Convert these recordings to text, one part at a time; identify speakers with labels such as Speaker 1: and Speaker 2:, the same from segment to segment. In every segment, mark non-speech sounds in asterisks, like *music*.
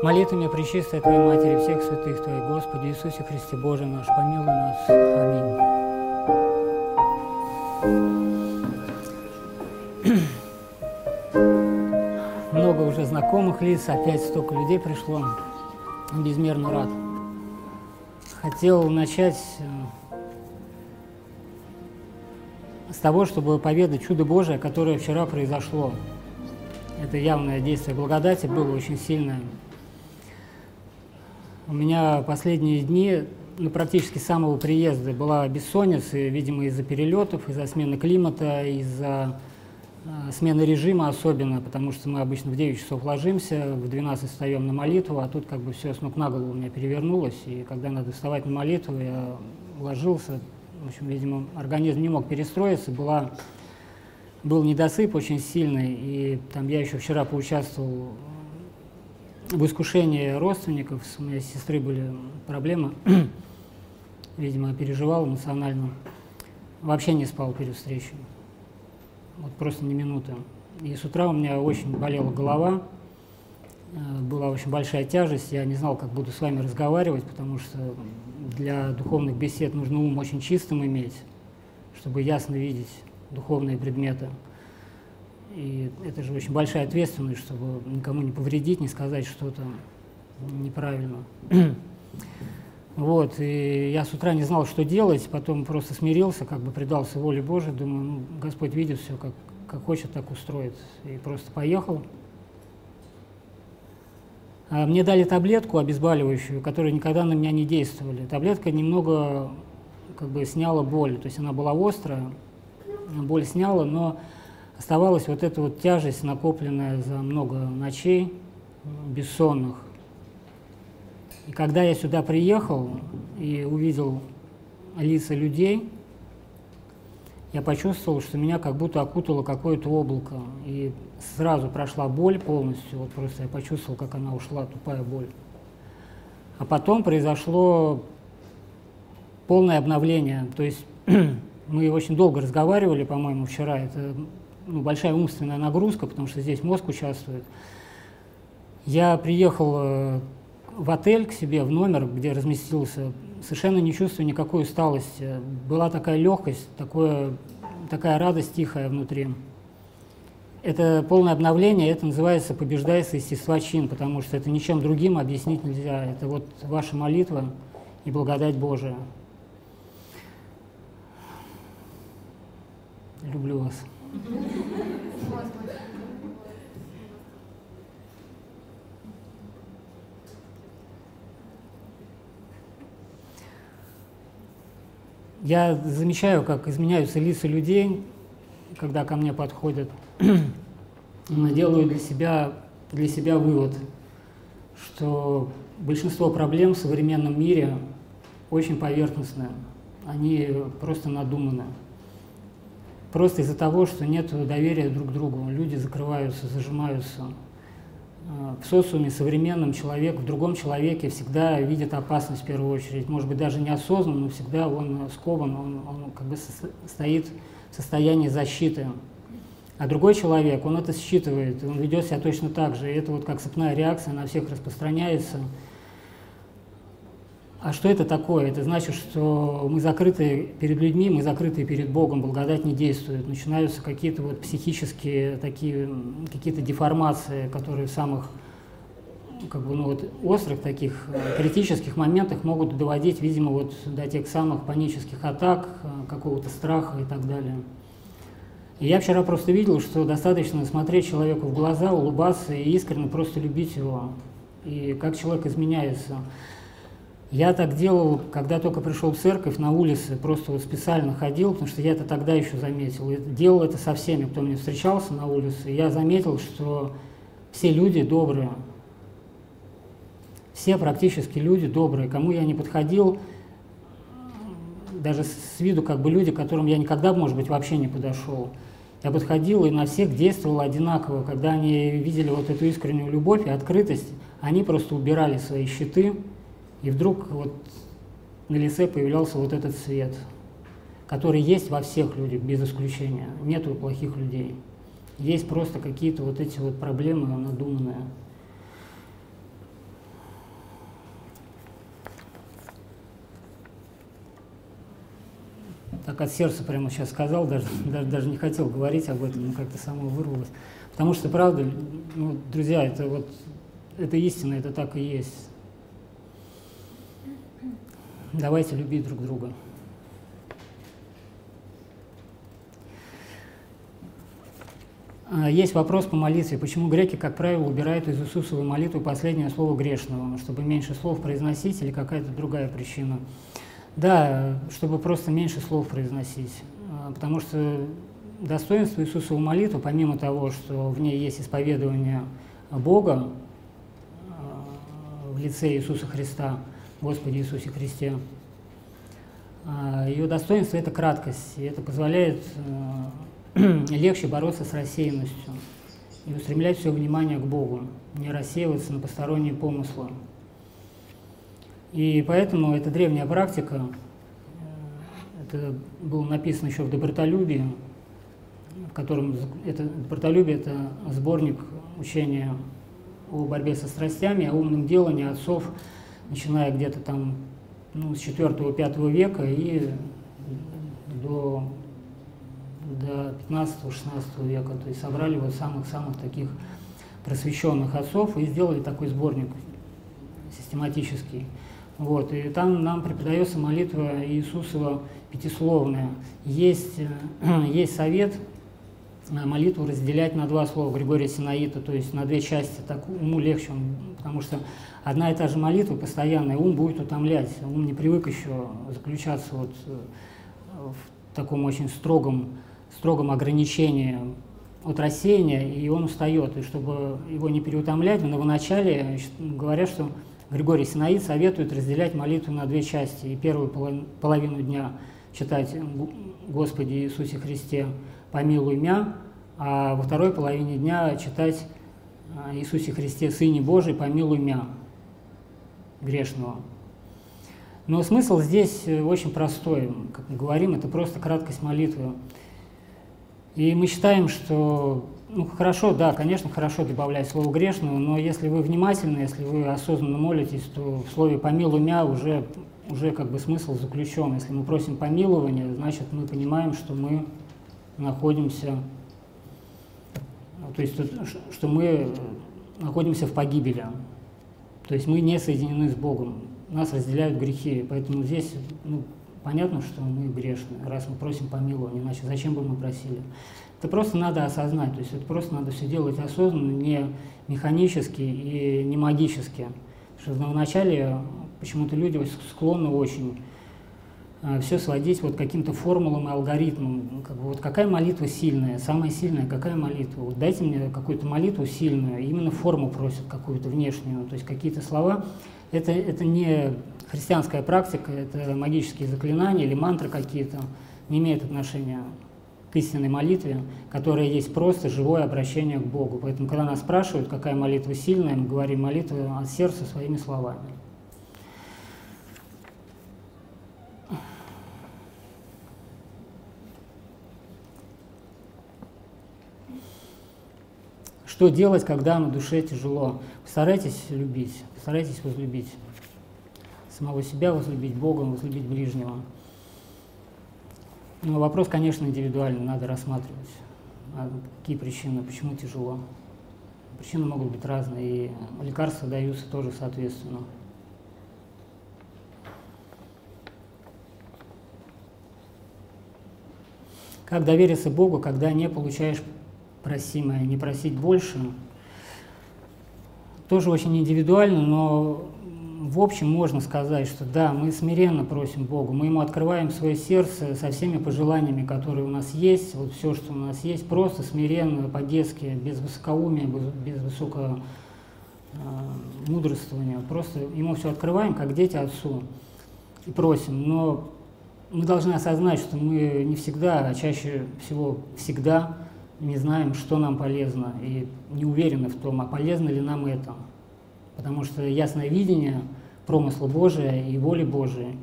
Speaker 1: Молитвами Пречистой Твоей Матери, всех святых Твоих, Господи Иисусе Христе Боже наш, помилуй нас. Аминь. *clears throat* Много уже знакомых лиц, опять столько людей пришло. Безмерно рад. Хотел начать э, с того, чтобы поведать чудо Божие, которое вчера произошло. Это явное действие благодати было очень сильное. У меня последние дни, ну, практически с самого приезда, была бессонница, видимо, из-за перелетов, из-за смены климата, из-за э, смены режима особенно, потому что мы обычно в 9 часов ложимся, в 12 встаем на молитву, а тут как бы все с ног на голову у меня перевернулось, и когда надо вставать на молитву, я ложился, в общем, видимо, организм не мог перестроиться, была, был недосып очень сильный, и там я еще вчера поучаствовал в искушении родственников, с моей сестры были проблемы, *clears throat* видимо, переживал эмоционально. Вообще не спал перед встречей. Вот просто ни минуты. И с утра у меня очень болела голова, э, была очень большая тяжесть, я не знал, как буду с вами разговаривать, потому что для духовных бесед нужно ум очень чистым иметь, чтобы ясно видеть духовные предметы. И это же очень большая ответственность, чтобы никому не повредить, не сказать что-то неправильно. *clears throat* Вот, и я с утра не знал, что делать, потом просто смирился, как бы предался воле Божией, думаю, ну, Господь видит все, как, как хочет, так устроит. И просто поехал. А мне дали таблетку обезболивающую, которая никогда на меня не действовали. Таблетка немного как бы сняла боль, то есть она была острая, боль сняла, но оставалась вот эта вот тяжесть, накопленная за много ночей бессонных. И когда я сюда приехал и увидел лица людей, я почувствовал, что меня как будто окутало какое-то облако. И сразу прошла боль полностью, вот просто я почувствовал, как она ушла, тупая боль. А потом произошло полное обновление. То есть *clears throat* мы очень долго разговаривали, по-моему, вчера. Это ну, большая умственная нагрузка, потому что здесь мозг участвует. Я приехал э, в отель к себе, в номер, где разместился, совершенно не чувствую никакой усталости. Была такая легкость, такое, такая радость тихая внутри. Это полное обновление, это называется «побеждай с естества чин», потому что это ничем другим объяснить нельзя. Это вот ваша молитва и благодать Божия. Люблю вас. Я замечаю, как изменяются лица людей, когда ко мне подходят. *clears throat* Делаю для себя, для себя вывод, что большинство проблем в современном мире очень поверхностные, они просто надуманы. Просто из-за того, что нет доверия друг к другу. Люди закрываются, зажимаются. А, в социуме современном человек в другом человеке всегда видит опасность в первую очередь. Может быть, даже неосознанно, но всегда он скован, он, он как бы стоит в состоянии защиты. А другой человек, он это считывает, он ведет себя точно так же. И это вот как цепная реакция на всех распространяется. А что это такое? Это значит, что мы закрыты перед людьми, мы закрыты перед Богом, благодать не действует. Начинаются какие-то вот психические такие, какие-то деформации, которые в самых как бы, ну, вот, острых таких э, критических моментах могут доводить, видимо, вот до тех самых панических атак, э, какого-то страха и так далее. И я вчера просто видел, что достаточно смотреть человеку в глаза, улыбаться и искренне просто любить его. И как человек изменяется. Я так делал, когда только пришел в церковь на улице, просто вот специально ходил, потому что я это тогда еще заметил. И делал это со всеми, кто мне встречался на улице. И я заметил, что все люди добрые. Все практически люди добрые. Кому я не подходил, даже с виду как бы люди, к которым я никогда, может быть, вообще не подошел. Я подходил и на всех действовал одинаково. Когда они видели вот эту искреннюю любовь и открытость, они просто убирали свои щиты, и вдруг вот на лице появлялся вот этот свет, который есть во всех людях, без исключения. Нету плохих людей. Есть просто какие-то вот эти вот проблемы надуманные. Так от сердца прямо сейчас сказал, даже, *laughs* даже, даже не хотел говорить об этом, но как-то само вырвалось. Потому что, правда, ну, друзья, это вот это истина, это так и есть. Давайте любить друг друга. А, есть вопрос по молитве. Почему греки, как правило, убирают из Иисусовой молитвы последнее слово грешного, чтобы меньше слов произносить или какая-то другая причина? Да, чтобы просто меньше слов произносить. А, потому что достоинство Иисусовой молитвы, помимо того, что в ней есть исповедование Бога а, в лице Иисуса Христа, Господи Иисусе Христе, ее достоинство – это краткость, и это позволяет *clears throat* легче бороться с рассеянностью и устремлять все внимание к Богу, не рассеиваться на посторонние помыслы. И поэтому эта древняя практика, э, это было написано еще в «Добротолюбии», в котором это «Добротолюбие» — это сборник учения о борьбе со страстями, о умном делании отцов, начиная где-то там ну, с 4-5 века и до до 15-16 века, то есть собрали вот самых-самых таких просвещенных отцов и сделали такой сборник систематический. Вот, и там нам преподается молитва Иисусова пятисловная. Есть, *clears throat* есть совет молитву разделять на два слова Григория Синаита, то есть на две части, так уму легче, потому что одна и та же молитва постоянная, ум будет утомлять, ум не привык еще заключаться вот э, в таком очень строгом строгом ограничении от рассеяния, и он устает. И чтобы его не переутомлять, в новоначале говорят, что Григорий Синаид советует разделять молитву на две части. И первую половину дня читать «Господи Иисусе Христе, помилуй меня», а во второй половине дня читать а, «Иисусе Христе, Сыне Божий, помилуй меня, грешного». Но смысл здесь э, очень простой. Как мы говорим, это просто краткость молитвы. И мы считаем, что, ну хорошо, да, конечно, хорошо добавлять слово грешного, но если вы внимательны, если вы осознанно молитесь, то в слове «помилуй меня» уже, уже как бы смысл заключен. Если мы просим помилования, значит мы понимаем, что мы находимся, то есть что мы находимся в погибели. То есть мы не соединены с Богом, нас разделяют грехи, поэтому здесь ну, Понятно, что мы грешны, раз мы просим помилования, иначе зачем бы мы просили? Это просто надо осознать, то есть это просто надо все делать осознанно, не механически и не магически. Потому что вначале почему-то люди склонны очень все сводить вот каким-то формулам и алгоритмам. Как бы, вот какая молитва сильная, самая сильная, какая молитва? Вот дайте мне какую-то молитву сильную, именно форму просят какую-то внешнюю, то есть какие-то слова. Это, это не христианская практика, это магические заклинания или мантры какие-то, не имеют отношения к истинной молитве, которая есть просто живое обращение к Богу. Поэтому, когда нас спрашивают, какая молитва сильная, мы говорим молитву от сердца своими словами. Что делать, когда на душе тяжело? Постарайтесь любить, постарайтесь возлюбить самого себя возлюбить, Бога возлюбить ближнего. Но вопрос, конечно, индивидуальный, надо рассматривать. А какие причины, почему тяжело. Причины могут быть разные, и лекарства даются тоже соответственно. Как довериться Богу, когда не получаешь просимое, не просить больше, тоже очень индивидуально, но в общем можно сказать, что да, мы смиренно просим Бога, мы Ему открываем свое сердце со всеми пожеланиями, которые у нас есть, вот все, что у нас есть, просто смиренно, по-детски, без высокоумия, без, без высокого э, мудрствования. Просто Ему все открываем, как дети Отцу, и просим. Но мы должны осознать, что мы не всегда, а чаще всего всегда не знаем, что нам полезно, и не уверены в том, а полезно ли нам это. Потому что ясное видение промысла Божия и воли Божией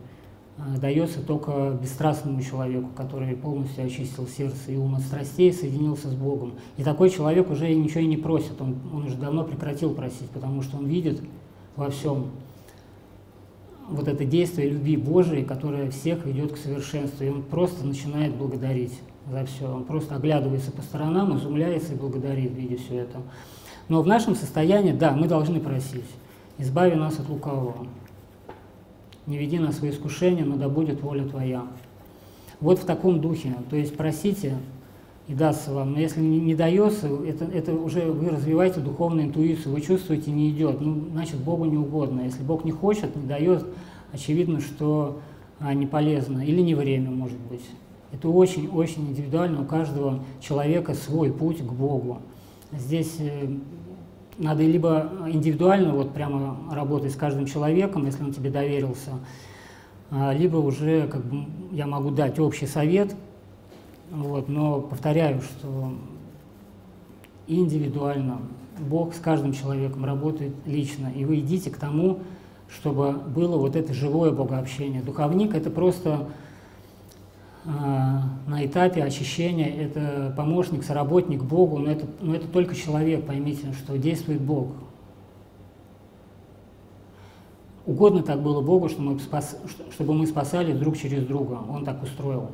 Speaker 1: а, дается только бесстрастному человеку, который полностью очистил сердце и ум от страстей, соединился с Богом. И такой человек уже ничего и не просит, он, он уже давно прекратил просить, потому что он видит во всем вот это действие любви Божией, которое всех ведет к совершенству. И он просто начинает благодарить за все. Он просто оглядывается по сторонам, изумляется и благодарит, видя все это. Но в нашем состоянии, да, мы должны просить. Избави нас от лукавого. Не веди нас в искушение, но да будет воля Твоя. Вот в таком духе. То есть просите, и дастся вам. Но если не, не дается, это, это уже вы развиваете духовную интуицию, вы чувствуете, не идет. Ну, значит, Богу не угодно. Если Бог не хочет, не дает, очевидно, что а, не полезно. Или не время, может быть. Это очень-очень индивидуально. У каждого человека свой путь к Богу. Здесь э, надо либо индивидуально вот прямо работать с каждым человеком, если он тебе доверился, а, либо уже как бы, я могу дать общий совет, вот, но повторяю, что индивидуально Бог с каждым человеком работает лично, и вы идите к тому, чтобы было вот это живое богообщение. Духовник – это просто на этапе очищения, это помощник, соработник Богу, но это, но это только человек, поймите, что действует Бог. Угодно так было Богу, чтобы мы, спас, чтобы мы спасали друг через друга. Он так устроил.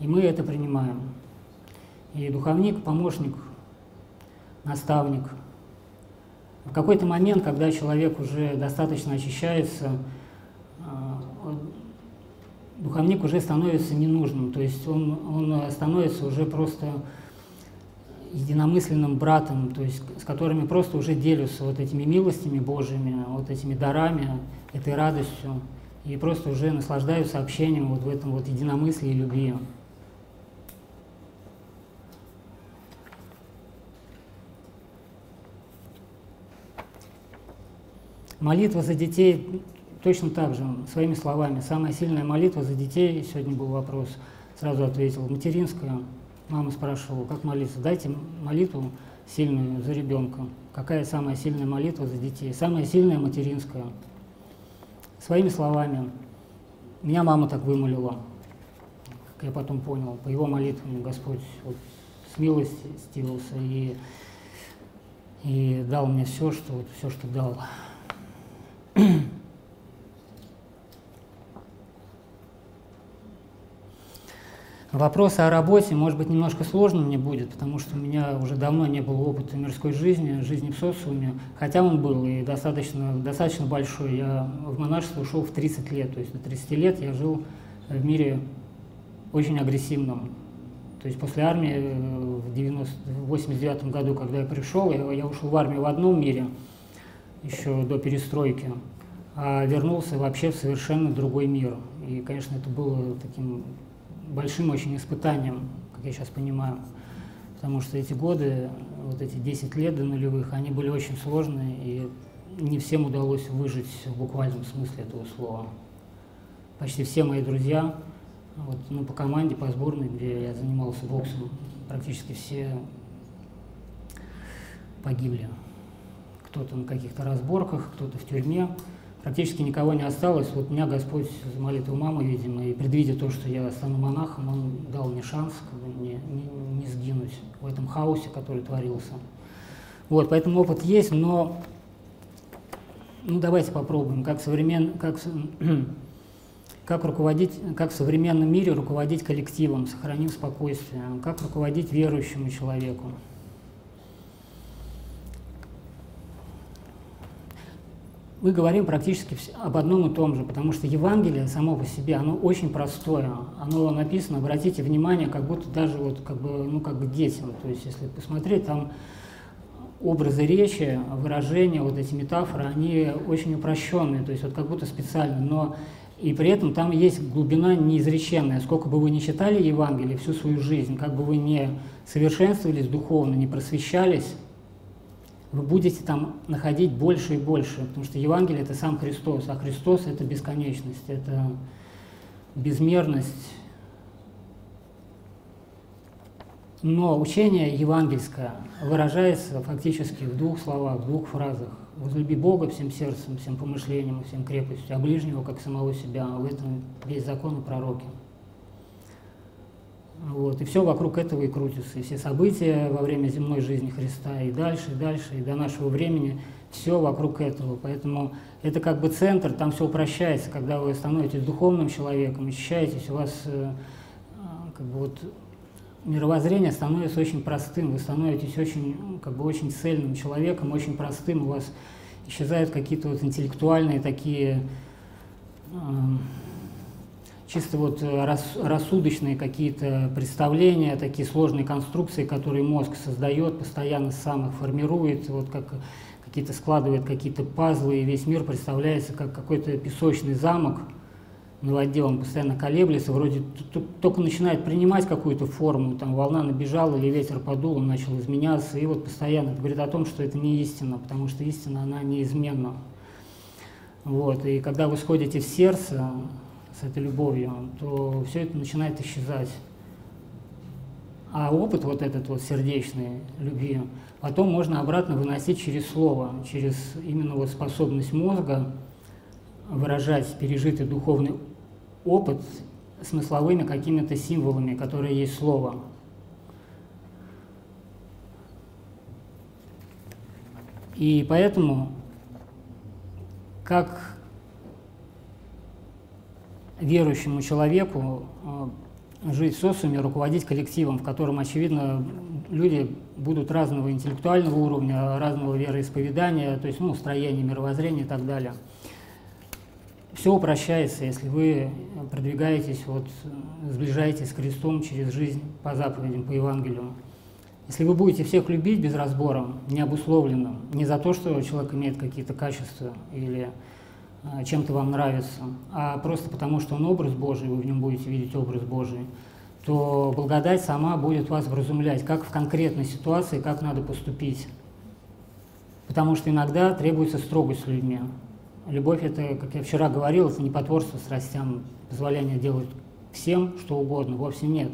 Speaker 1: И мы это принимаем. И духовник, помощник, наставник. В какой-то момент, когда человек уже достаточно очищается, а, духовник уже становится ненужным, то есть он, он становится уже просто единомысленным братом, то есть с которыми просто уже делятся вот этими милостями Божьими, вот этими дарами, этой радостью, и просто уже наслаждаются общением вот в этом вот единомыслии и любви. Молитва за детей точно так же, своими словами. Самая сильная молитва за детей, сегодня был вопрос, сразу ответил, материнская. Мама спрашивала, как молиться. Дайте молитву сильную за ребенка. Какая самая сильная молитва за детей? Самая сильная материнская. Своими словами. Меня мама так вымолила, как я потом понял. По его молитвам Господь вот, с милости стивился и, и дал мне все, что, вот, все, что дал. Вопрос о работе, может быть, немножко сложно мне будет, потому что у меня уже давно не было опыта мирской жизни, жизни в социуме, хотя он был и достаточно, достаточно большой. Я в монашество ушел в 30 лет, то есть до 30 лет я жил в мире очень агрессивном. То есть после армии э, в 1989 году, когда я пришел, я, я ушел в армию в одном мире – еще до перестройки, а вернулся вообще в совершенно другой мир. И, конечно, это было таким большим очень испытанием, как я сейчас понимаю, потому что эти годы, вот эти 10 лет до нулевых, они были очень сложные, и не всем удалось выжить в буквальном смысле этого слова. Почти все мои друзья, вот, ну, по команде, по сборной, где я занимался боксом, практически все погибли кто-то на каких-то разборках, кто-то в тюрьме. Практически никого не осталось. Вот меня Господь за молитву мамы, видимо, и предвидя то, что я стану монахом, Он дал мне шанс как бы, не, не, не сгинуть в этом хаосе, который творился. Вот, поэтому опыт есть, но ну, давайте попробуем, как, современ, как, *clears throat* как, руководить, как в современном мире руководить коллективом, сохранив спокойствие, как руководить верующему человеку. Мы говорим практически об одном и том же, потому что Евангелие само по себе, оно очень простое. Оно написано, обратите внимание, как будто даже вот как бы, ну, как бы детям. То есть, если посмотреть, там образы речи, выражения, вот эти метафоры, они очень упрощенные, то есть вот как будто специально, но и при этом там есть глубина неизреченная. Сколько бы вы ни читали Евангелие всю свою жизнь, как бы вы не совершенствовались духовно, не просвещались, вы будете там находить больше и больше, потому что Евангелие – это сам Христос, а Христос – это бесконечность, это безмерность. Но учение евангельское выражается фактически в двух словах, в двух фразах. «Возлюби Бога всем сердцем, всем помышлением, всем крепостью, а ближнего, как самого себя». В этом весь закон и пророки. Вот, и все вокруг этого и крутится. И все события во время земной жизни Христа, и дальше, и дальше, и до нашего времени, все вокруг этого. Поэтому это как бы центр, там все упрощается, когда вы становитесь духовным человеком, ощущаетесь, у вас э, как бы вот мировоззрение становится очень простым, вы становитесь очень, как бы очень цельным человеком, очень простым, у вас исчезают какие-то вот интеллектуальные такие чисто вот э, рассудочные какие-то представления, такие сложные конструкции, которые мозг создает, постоянно сам их формирует, вот как какие-то складывает какие-то пазлы, и весь мир представляется как какой-то песочный замок на воде, он постоянно колеблется, вроде только начинает принимать какую-то форму, там волна набежала или ветер подул, он начал изменяться, и вот постоянно говорит о том, что это не истина, потому что истина, она неизменна. Вот, и когда вы сходите в сердце, с этой любовью, то все это начинает исчезать. А опыт вот этот вот сердечной любви потом можно обратно выносить через слово, через именно вот способность мозга выражать пережитый духовный опыт смысловыми какими-то символами, которые есть слово. И поэтому, как верующему человеку э, жить в социуме, руководить коллективом, в котором, очевидно, люди будут разного интеллектуального уровня, разного вероисповедания, то есть ну, строения, мировоззрения и так далее. Все упрощается, если вы продвигаетесь, вот, сближаетесь с Христом через жизнь по заповедям, по Евангелию. Если вы будете всех любить без разбора, не обусловленно, не за то, что человек имеет какие-то качества или чем-то вам нравится, а просто потому, что он образ Божий, вы в нем будете видеть образ Божий, то благодать сама будет вас вразумлять, как в конкретной ситуации, как надо поступить. Потому что иногда требуется строгость с людьми. Любовь – это, как я вчера говорил, это не потворство страстям, позволение делать всем что угодно, вовсе нет.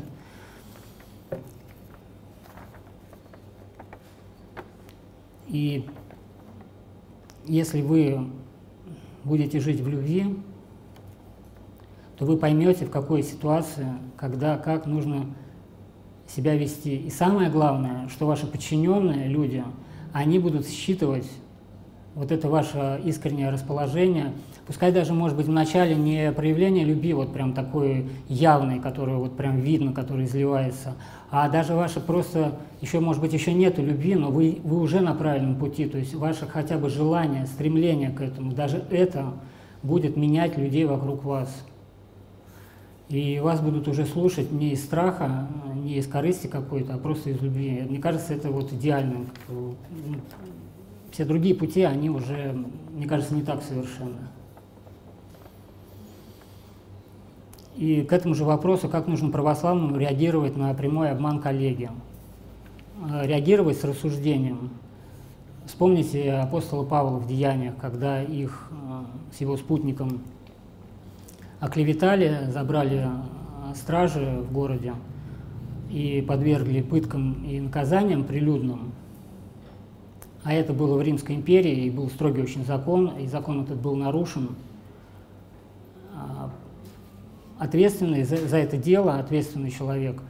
Speaker 1: И если вы будете жить в любви, то вы поймете, в какой ситуации, когда, как нужно себя вести. И самое главное, что ваши подчиненные люди, они будут считывать вот это ваше искреннее расположение, пускай даже, может быть, в начале не проявление любви, вот прям такой явной, которую вот прям видно, которая изливается, а даже ваше просто, еще, может быть, еще нету любви, но вы, вы уже на правильном пути, то есть ваше хотя бы желание, стремление к этому, даже это будет менять людей вокруг вас. И вас будут уже слушать не из страха, не из корысти какой-то, а просто из любви. Мне кажется, это вот идеально все другие пути, они уже, мне кажется, не так совершенны. И к этому же вопросу, как нужно православному реагировать на прямой обман коллеги. Э, реагировать с рассуждением. Вспомните апостола Павла в Деяниях, когда их э, с его спутником оклеветали, забрали э, стражи в городе и подвергли пыткам и наказаниям прилюдным а это было в Римской империи, и был строгий очень закон, и закон этот был нарушен. Ответственный за, за это дело, ответственный человек,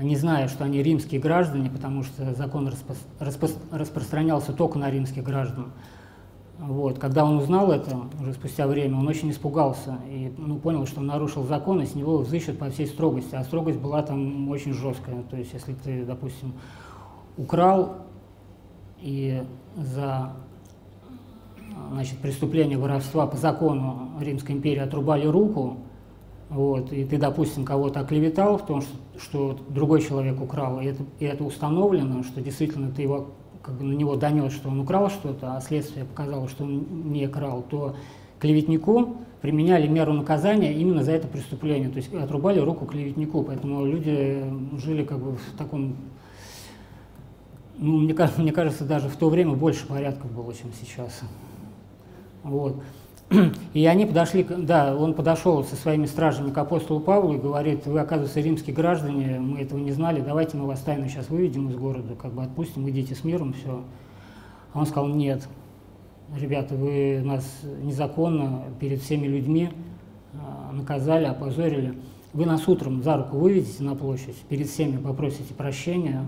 Speaker 1: не зная, что они римские граждане, потому что закон распро, распро, распространялся только на римских граждан, вот. Когда он узнал это, уже спустя время, он очень испугался и ну, понял, что он нарушил закон, и с него взыщут по всей строгости. А строгость была там очень жесткая. То есть, если ты, допустим, украл и за значит, преступление воровства по закону Римской империи отрубали руку, вот, и ты, допустим, кого-то оклеветал в том, что, что другой человек украл, и это, и это установлено, что действительно ты его, как бы на него донес, что он украл что-то, а следствие показало, что он не крал, то клеветнику применяли меру наказания именно за это преступление, то есть отрубали руку клеветнику, поэтому люди жили как бы в таком ну, мне, мне кажется, даже в то время больше порядков было, чем сейчас. Вот. *clears throat* И они подошли, да, он подошел со своими стражами к апостолу Павлу и говорит, вы, оказывается, римские граждане, мы этого не знали, давайте мы вас тайно сейчас выведем из города, как бы отпустим, идите с миром, все. А он сказал, нет, ребята, вы нас незаконно перед всеми людьми а, наказали, опозорили. вы нас утром за руку выведете на площадь, перед всеми попросите прощения,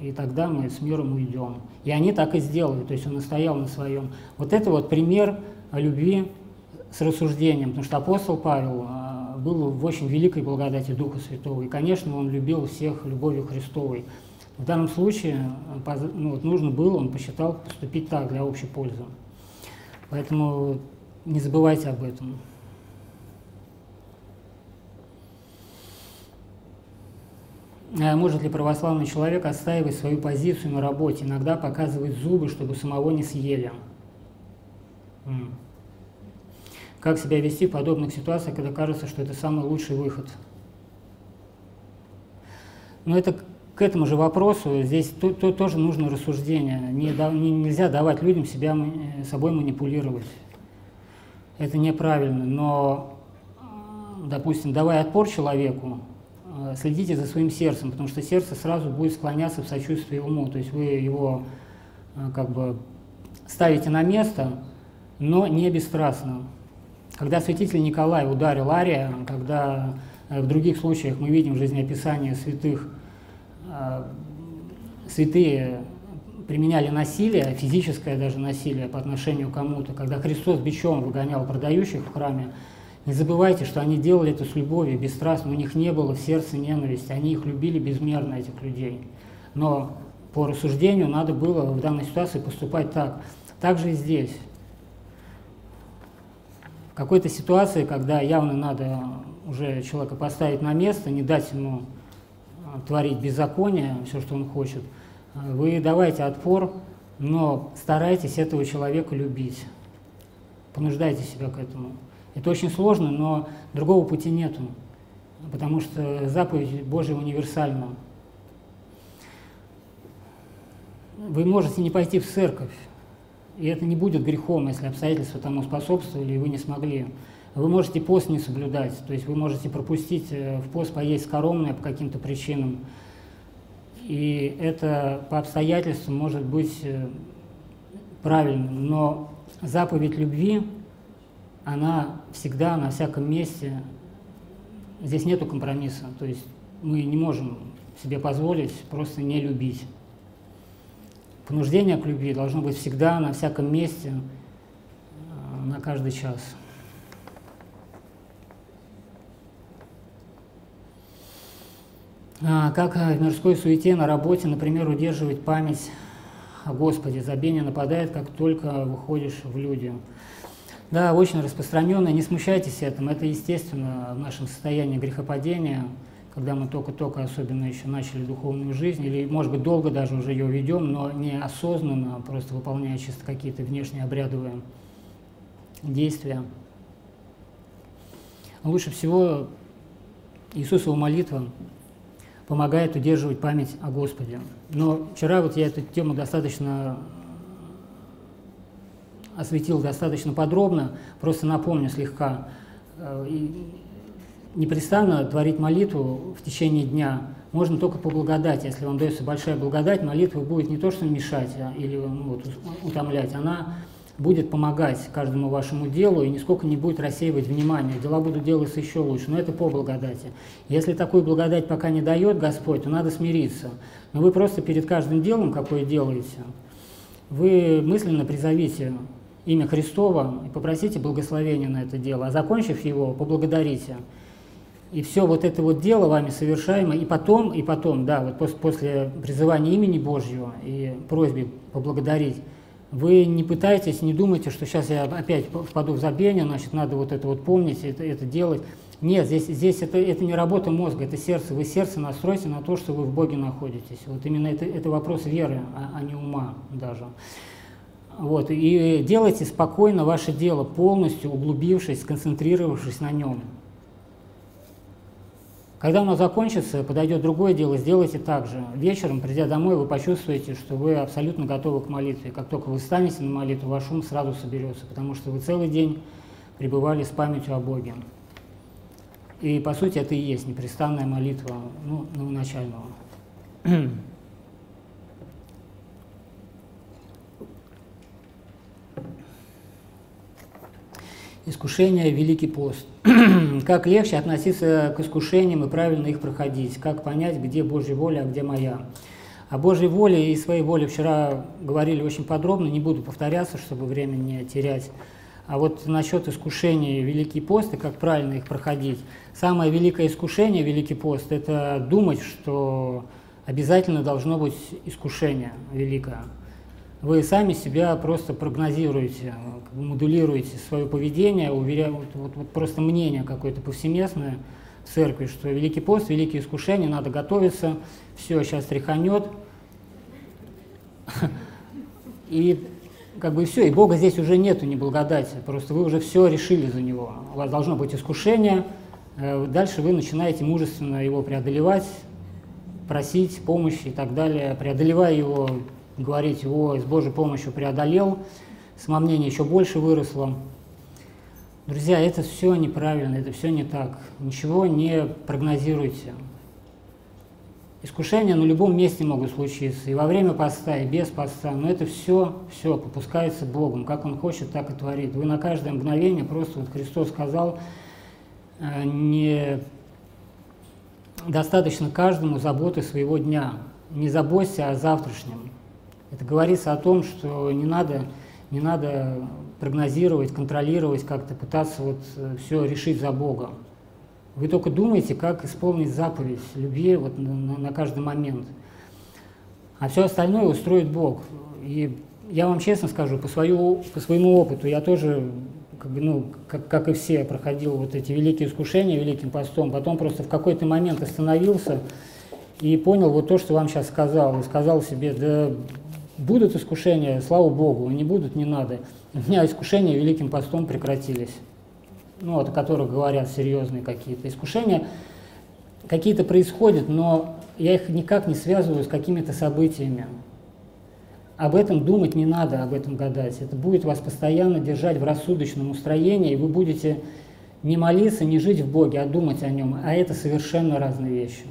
Speaker 1: и тогда мы с миром уйдем. И они так и сделали, то есть он настоял на своем. Вот это вот пример любви с рассуждением, потому что апостол Павел а, был в очень великой благодати Духа Святого, и, конечно, он любил всех любовью Христовой. В данном случае ну, вот нужно было, он посчитал поступить так для общей пользы. Поэтому не забывайте об этом. А может ли православный человек отстаивать свою позицию на работе, иногда показывать зубы, чтобы самого не съели? Как себя вести в подобных ситуациях, когда кажется, что это самый лучший выход? Но это к этому же вопросу здесь то, то, тоже нужно рассуждение. Не, не, нельзя давать людям себя, собой манипулировать. Это неправильно. Но, допустим, давая отпор человеку, Э, следите за своим сердцем, потому что сердце сразу будет склоняться в сочувствии уму. То есть вы его э, как бы ставите на место, но не бесстрастно. Когда святитель Николай ударил Ария, когда э, в других случаях мы видим в жизнеописании святых, святые применяли насилие, физическое даже насилие по отношению к кому-то, когда Христос бичом выгонял продающих в храме, не забывайте, что они делали это с любовью, бесстрастно, у них не было в сердце ненависти, они их любили безмерно, этих людей. Но по рассуждению надо было в данной ситуации поступать так. Так же и здесь. Какой-то ситуации, когда явно надо уже человека поставить на место, не дать ему а, творить беззаконие, все, что он хочет, вы давайте отпор, но старайтесь этого человека любить. Понуждайте себя к этому. Это очень сложно, но другого пути нету, потому что заповедь Божия универсальна. Вы можете не пойти в церковь, и это не будет грехом, если обстоятельства тому способствовали, и вы не смогли. Вы можете пост не соблюдать, то есть вы можете пропустить э, в пост поесть скоромное по каким-то причинам. И это по обстоятельствам может быть э, правильным, но заповедь любви она всегда на всяком месте, здесь нету компромисса, то есть мы не можем себе позволить просто не любить. Понуждение к любви должно быть всегда на всяком месте, э, на каждый час. А, как в мирской суете на работе, например, удерживать память о Господе. Забение нападает, как только выходишь в люди. Да, очень распространенное. Не смущайтесь этим. Это естественно в нашем состоянии грехопадения, когда мы только-только особенно еще начали духовную жизнь, или, может быть, долго даже уже ее ведем, но неосознанно, просто выполняя чисто какие-то внешние обрядовые действия. Лучше всего Иисусова молитва помогает удерживать память о Господе. Но вчера вот я эту тему достаточно осветил достаточно подробно, просто напомню слегка. Э, непрестанно творить молитву в течение дня можно только по благодати. Если вам дается большая благодать, молитва будет не то, что мешать а, или ну, вот, утомлять, она будет помогать каждому вашему делу и нисколько не будет рассеивать внимание. Дела будут делаться еще лучше, но это по благодати. Если такую благодать пока не дает Господь, то надо смириться. Но вы просто перед каждым делом, какое делаете, вы мысленно призовите имя Христово и попросите благословения на это дело, а закончив его, поблагодарите. И все вот это вот дело вами совершаемо, и потом, и потом, да, вот после, после призывания имени Божьего и просьбе поблагодарить, вы не пытаетесь, не думайте, что сейчас я опять впаду в забвение, значит, надо вот это вот помнить, это, это делать. Нет, здесь, здесь это, это не работа мозга, это сердце. Вы сердце настройте на то, что вы в Боге находитесь. Вот именно это, это вопрос веры, а, а не ума даже. Вот, и делайте спокойно ваше дело, полностью углубившись, сконцентрировавшись на нем. Когда оно закончится, подойдет другое дело, сделайте так же. Вечером, придя домой, вы почувствуете, что вы абсолютно готовы к молитве. Как только вы встанете на молитву, ваш ум сразу соберется, потому что вы целый день пребывали с памятью о Боге. И, по сути, это и есть непрестанная молитва ну, новоначального. Искушение – великий пост. *clears throat* как легче относиться к искушениям и правильно их проходить, как понять, где Божья воля, а где моя. О Божьей воле и своей воле вчера говорили очень подробно, не буду повторяться, чтобы время не терять. А вот насчет искушений Великий пост и как правильно их проходить. Самое великое искушение Великий пост – это думать, что обязательно должно быть искушение великое. Вы сами себя просто прогнозируете, модулируете свое поведение, уверяя, вот, вот, вот просто мнение какое-то повсеместное в церкви, что Великий пост, великие искушения, надо готовиться, все, сейчас тряханет. И как бы все, и Бога здесь уже нету, не благодати, просто вы уже все решили за Него. У вас должно быть искушение, э, дальше вы начинаете мужественно его преодолевать, просить помощи и так далее, преодолевая его, говорить, о, с Божьей помощью преодолел, самомнение еще больше выросло. Друзья, это все неправильно, это все не так. Ничего не прогнозируйте. Искушения на любом месте могут случиться, и во время поста, и без поста, но это все, все попускается Богом, как Он хочет, так и творит. Вы на каждое мгновение, просто вот Христос сказал, э, не достаточно каждому заботы своего дня, не заботься о завтрашнем. Это говорится о том, что не надо, не надо прогнозировать, контролировать, как-то пытаться вот э, все решить за Богом. Вы только думаете, как исполнить заповедь любви вот на, на каждый момент. А все остальное устроит Бог. И я вам честно скажу, по, свою, по своему опыту, я тоже, как, бы, ну, как, как и все, проходил вот эти великие искушения великим постом, потом просто в какой-то момент остановился и понял вот то, что вам сейчас сказал, и сказал себе, да будут искушения, слава Богу, не будут, не надо. У меня искушения великим постом прекратились ну, о которых говорят серьезные какие-то искушения, какие-то происходят, но я их никак не связываю с какими-то событиями. Об этом думать не надо, об этом гадать. Это будет вас постоянно держать в рассудочном устроении, и вы будете не молиться, не жить в Боге, а думать о Нем. А это совершенно разные вещи.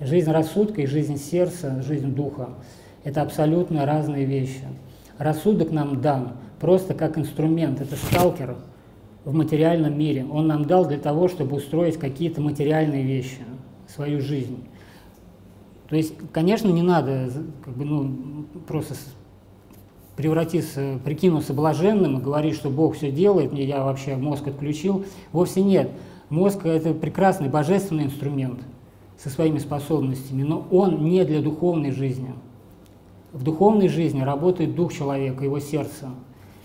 Speaker 1: Жизнь рассудка и жизнь сердца, жизнь духа – это абсолютно разные вещи. Рассудок нам дан просто как инструмент, это сталкер – в материальном мире. Он нам дал для того, чтобы устроить какие-то материальные вещи, свою жизнь. То есть, конечно, не надо как бы, ну, просто превратиться, прикинуться блаженным и говорить, что Бог все делает, мне я вообще мозг отключил. Вовсе нет. Мозг – это прекрасный божественный инструмент со своими способностями, но он не для духовной жизни. В духовной жизни работает дух человека, его сердце –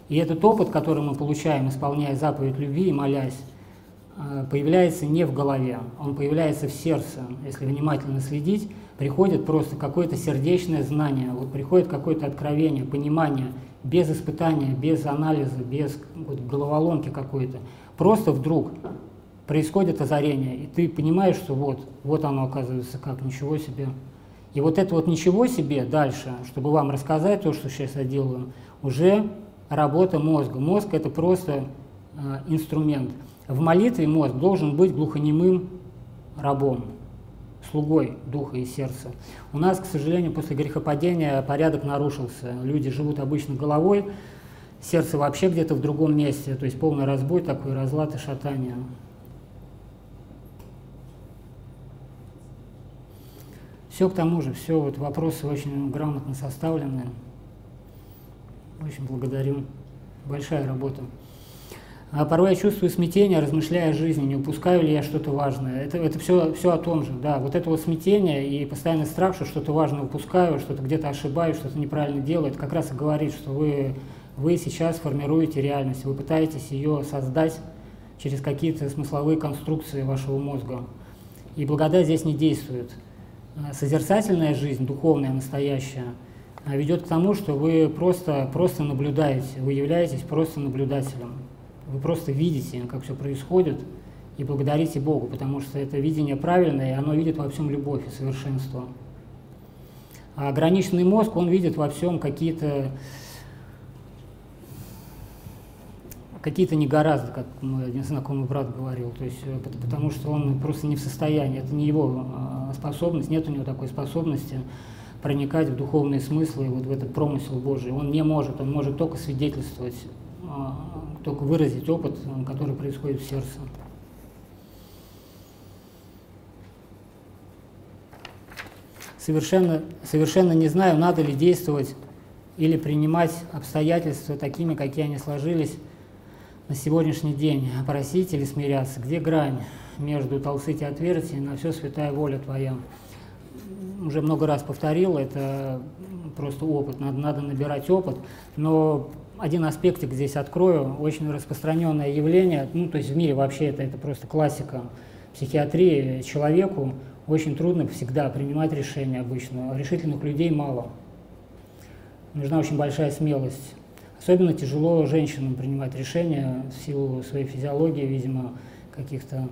Speaker 1: и этот опыт, который мы получаем, исполняя заповедь любви и молясь, э, появляется не в голове, он появляется в сердце. Если внимательно следить, приходит просто какое-то сердечное знание, вот приходит какое-то откровение, понимание, без испытания, без анализа, без вот, головоломки какой-то. Просто вдруг происходит озарение, и ты понимаешь, что вот, вот оно оказывается как, ничего себе. И вот это вот ничего себе дальше, чтобы вам рассказать то, что сейчас я делаю, уже работа мозга. Мозг – это просто э, инструмент. В молитве мозг должен быть глухонемым рабом, слугой духа и сердца. У нас, к сожалению, после грехопадения порядок нарушился. Люди живут обычно головой, сердце вообще где-то в другом месте, то есть полный разбой такой, разлад и шатание. Все к тому же, все вот вопросы очень грамотно составлены. Очень благодарю. Большая работа. А порой я чувствую смятение, размышляя о жизни, не упускаю ли я что-то важное. Это, это все, все о том же, да. Вот это вот смятение и постоянный страх, что что-то важное упускаю, что-то где-то ошибаюсь, что-то неправильно делаю, это как раз и говорит, что вы, вы сейчас формируете реальность, вы пытаетесь ее создать через какие-то смысловые конструкции вашего мозга. И благодать здесь не действует. А созерцательная жизнь, духовная, настоящая – а ведет к тому, что вы просто, просто наблюдаете, вы являетесь просто наблюдателем. Вы просто видите, как все происходит, и благодарите Богу, потому что это видение правильное, и оно видит во всем любовь и совершенство. А ограниченный мозг, он видит во всем какие-то какие-то не гораздо, как мой один знакомый брат говорил, то есть, э, потому что он просто не в состоянии, это не его э, способность, нет у него такой способности проникать в духовные смыслы, вот в этот промысел Божий. Он не может, он может только свидетельствовать, э, только выразить опыт, который происходит в сердце. Совершенно, совершенно не знаю, надо ли действовать или принимать обстоятельства такими, какие они сложились, на сегодняшний день, просить или смиряться. Где грань между толсыть и отвертие на все святая воля Твоя? Уже много раз повторил, это просто опыт, надо, надо набирать опыт, но один аспектик здесь открою, очень распространенное явление, ну то есть в мире вообще это, это просто классика психиатрии, человеку очень трудно всегда принимать решения обычно, решительных людей мало. Нужна очень большая смелость. Особенно тяжело женщинам принимать решения в силу своей физиологии, видимо, каких-то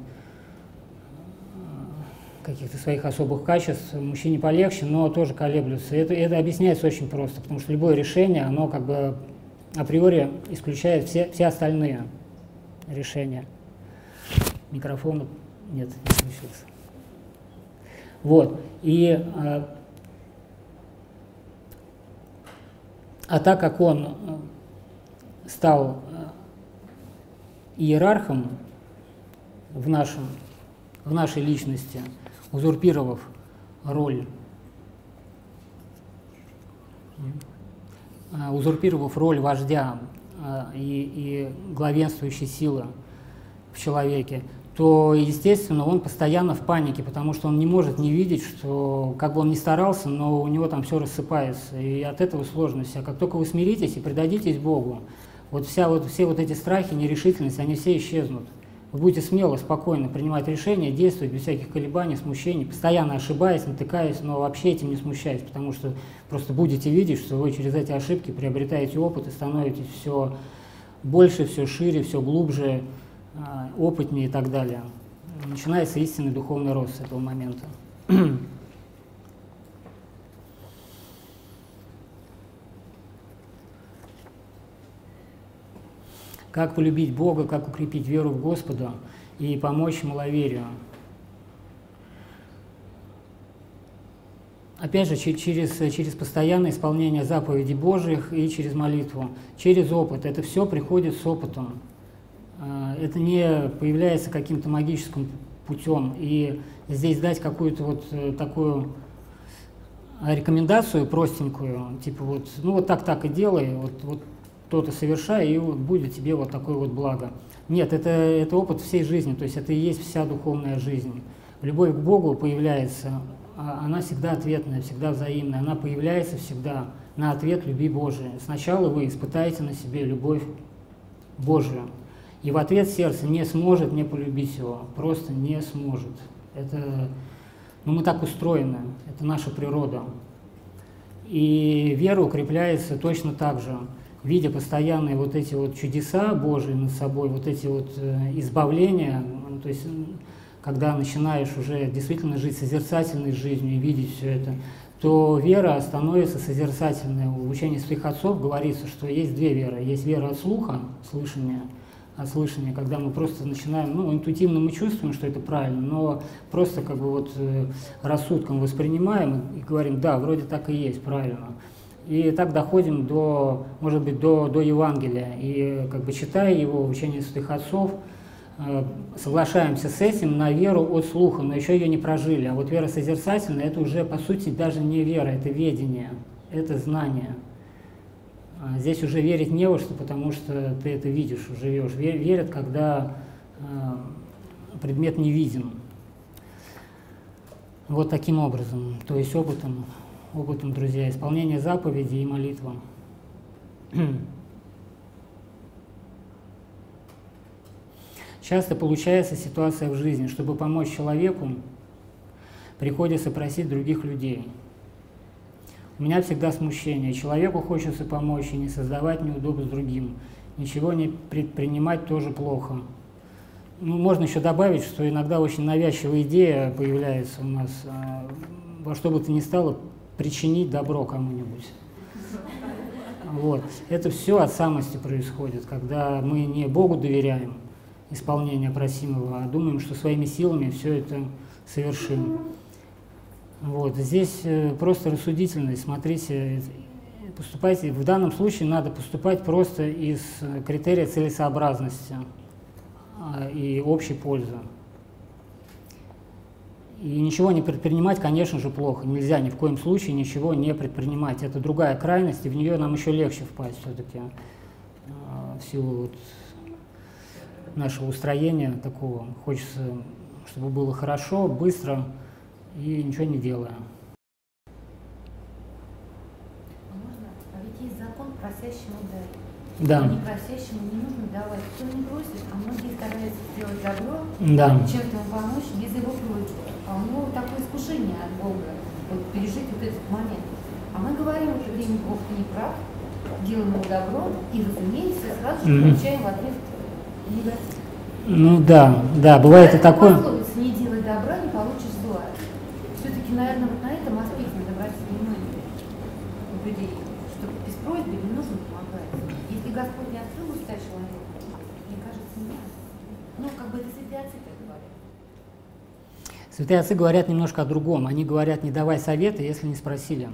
Speaker 1: каких-то своих особых качеств. Мужчине полегче, но тоже колеблются. Это, это объясняется очень просто, потому что любое решение, оно как бы априори исключает все, все остальные решения. Микрофон нет, не включился. Вот. И, а, а так как он э, стал э, иерархом в, нашем, в нашей личности, узурпировав роль Э, узурпировав роль вождя э, и, и главенствующей силы в человеке, то, естественно, он постоянно в панике, потому что он не может не видеть, что как бы он ни старался, но у него там все рассыпается, и от этого сложность. А как только вы смиритесь и предадитесь Богу, вот, вся, вот все вот эти страхи, нерешительность, они все исчезнут. Вы будете смело, спокойно принимать решения, действовать без всяких колебаний, смущений, постоянно ошибаясь, натыкаясь, но вообще этим не смущаясь, потому что просто будете видеть, что вы через эти ошибки приобретаете опыт и становитесь все больше, все шире, все глубже, а, опытнее и так далее. Начинается истинный духовный рост с этого момента. *clears throat* как полюбить Бога, как укрепить веру в Господа и помочь маловерию. Опять же, через, через постоянное исполнение заповедей Божьих и через молитву, через опыт. Это все приходит с опытом. А, это не появляется каким-то магическим путем. И здесь дать какую-то вот э, такую рекомендацию простенькую, типа вот, ну вот так так и делай, вот, вот что-то совершай, и будет тебе вот такое вот благо. Нет, это, это опыт всей жизни, то есть это и есть вся духовная жизнь. Любовь к Богу появляется, а она всегда ответная, всегда взаимная, она появляется всегда на ответ любви Божией. Сначала вы испытаете на себе любовь Божию, и в ответ сердце не сможет не полюбить его, просто не сможет. Это, ну мы так устроены, это наша природа. И вера укрепляется точно так же видя постоянные вот эти вот чудеса Божии над собой, вот эти вот э, избавления, ну, то есть когда начинаешь уже действительно жить созерцательной жизнью и видеть все это, то вера становится созерцательной. В учении своих отцов говорится, что есть две веры. Есть вера от слуха, слышания, от слышания, когда мы просто начинаем, ну, интуитивно мы чувствуем, что это правильно, но просто как бы вот э, рассудком воспринимаем и говорим, да, вроде так и есть, правильно. И так доходим до, может быть, до, до Евангелия. И как бы читая его, учение святых отцов, э, соглашаемся с этим на веру от слуха, но еще ее не прожили. А вот вера созерцательная – это уже, по сути, даже не вера, это ведение, это знание. А здесь уже верить не во что, потому что ты это видишь, живешь. Верят, когда э, предмет не виден. Вот таким образом, то есть опытом опытом, друзья, исполнение заповедей и молитва. Часто получается ситуация в жизни, чтобы помочь человеку, приходится просить других людей. У меня всегда смущение. Человеку хочется помочь и не создавать неудобств другим. Ничего не предпринимать тоже плохо. Ну, можно еще добавить, что иногда очень навязчивая идея появляется у нас. А, во что бы то ни стало, причинить добро кому-нибудь. Вот. Это все от самости происходит, когда мы не Богу доверяем исполнение просимого, а думаем, что своими силами все это совершим. Вот. Здесь э, просто рассудительность. Смотрите, поступайте. В данном случае надо поступать просто из критерия целесообразности а, и общей пользы. И ничего не предпринимать, конечно же, плохо. Нельзя ни в коем случае ничего не предпринимать. Это другая крайность, и в нее нам еще легче впасть все-таки а, в силу вот нашего устроения такого. Хочется, чтобы было хорошо, быстро и ничего не делая.
Speaker 2: А можно? А ведь есть закон просящему дать.
Speaker 1: Да.
Speaker 2: Не просящему не нужно давать. Кто не просит, а многие стараются сделать добро,
Speaker 1: Да.
Speaker 2: чем-то ему помочь без его просьбы. У него такое искушение от Бога, вот, пережить вот этот момент. А мы говорим в это время, Бог, ты не прав, делаем ему добро, и, разумеется, сразу же получаем в ответ негатив.
Speaker 1: Ну да, да, бывает и
Speaker 2: Поэтому
Speaker 1: такое.
Speaker 2: пословица «не делай добра, не получишь зла». Все-таки, наверное, вот на этом аспекте надо обратить внимание у людей, что без просьбы не нужно помогать. Если Господь не открыл уста человеку, мне кажется, нет. Ну, как бы это говорят.
Speaker 1: Святые отцы говорят немножко о другом. Они говорят, не давай советы, если не спросили.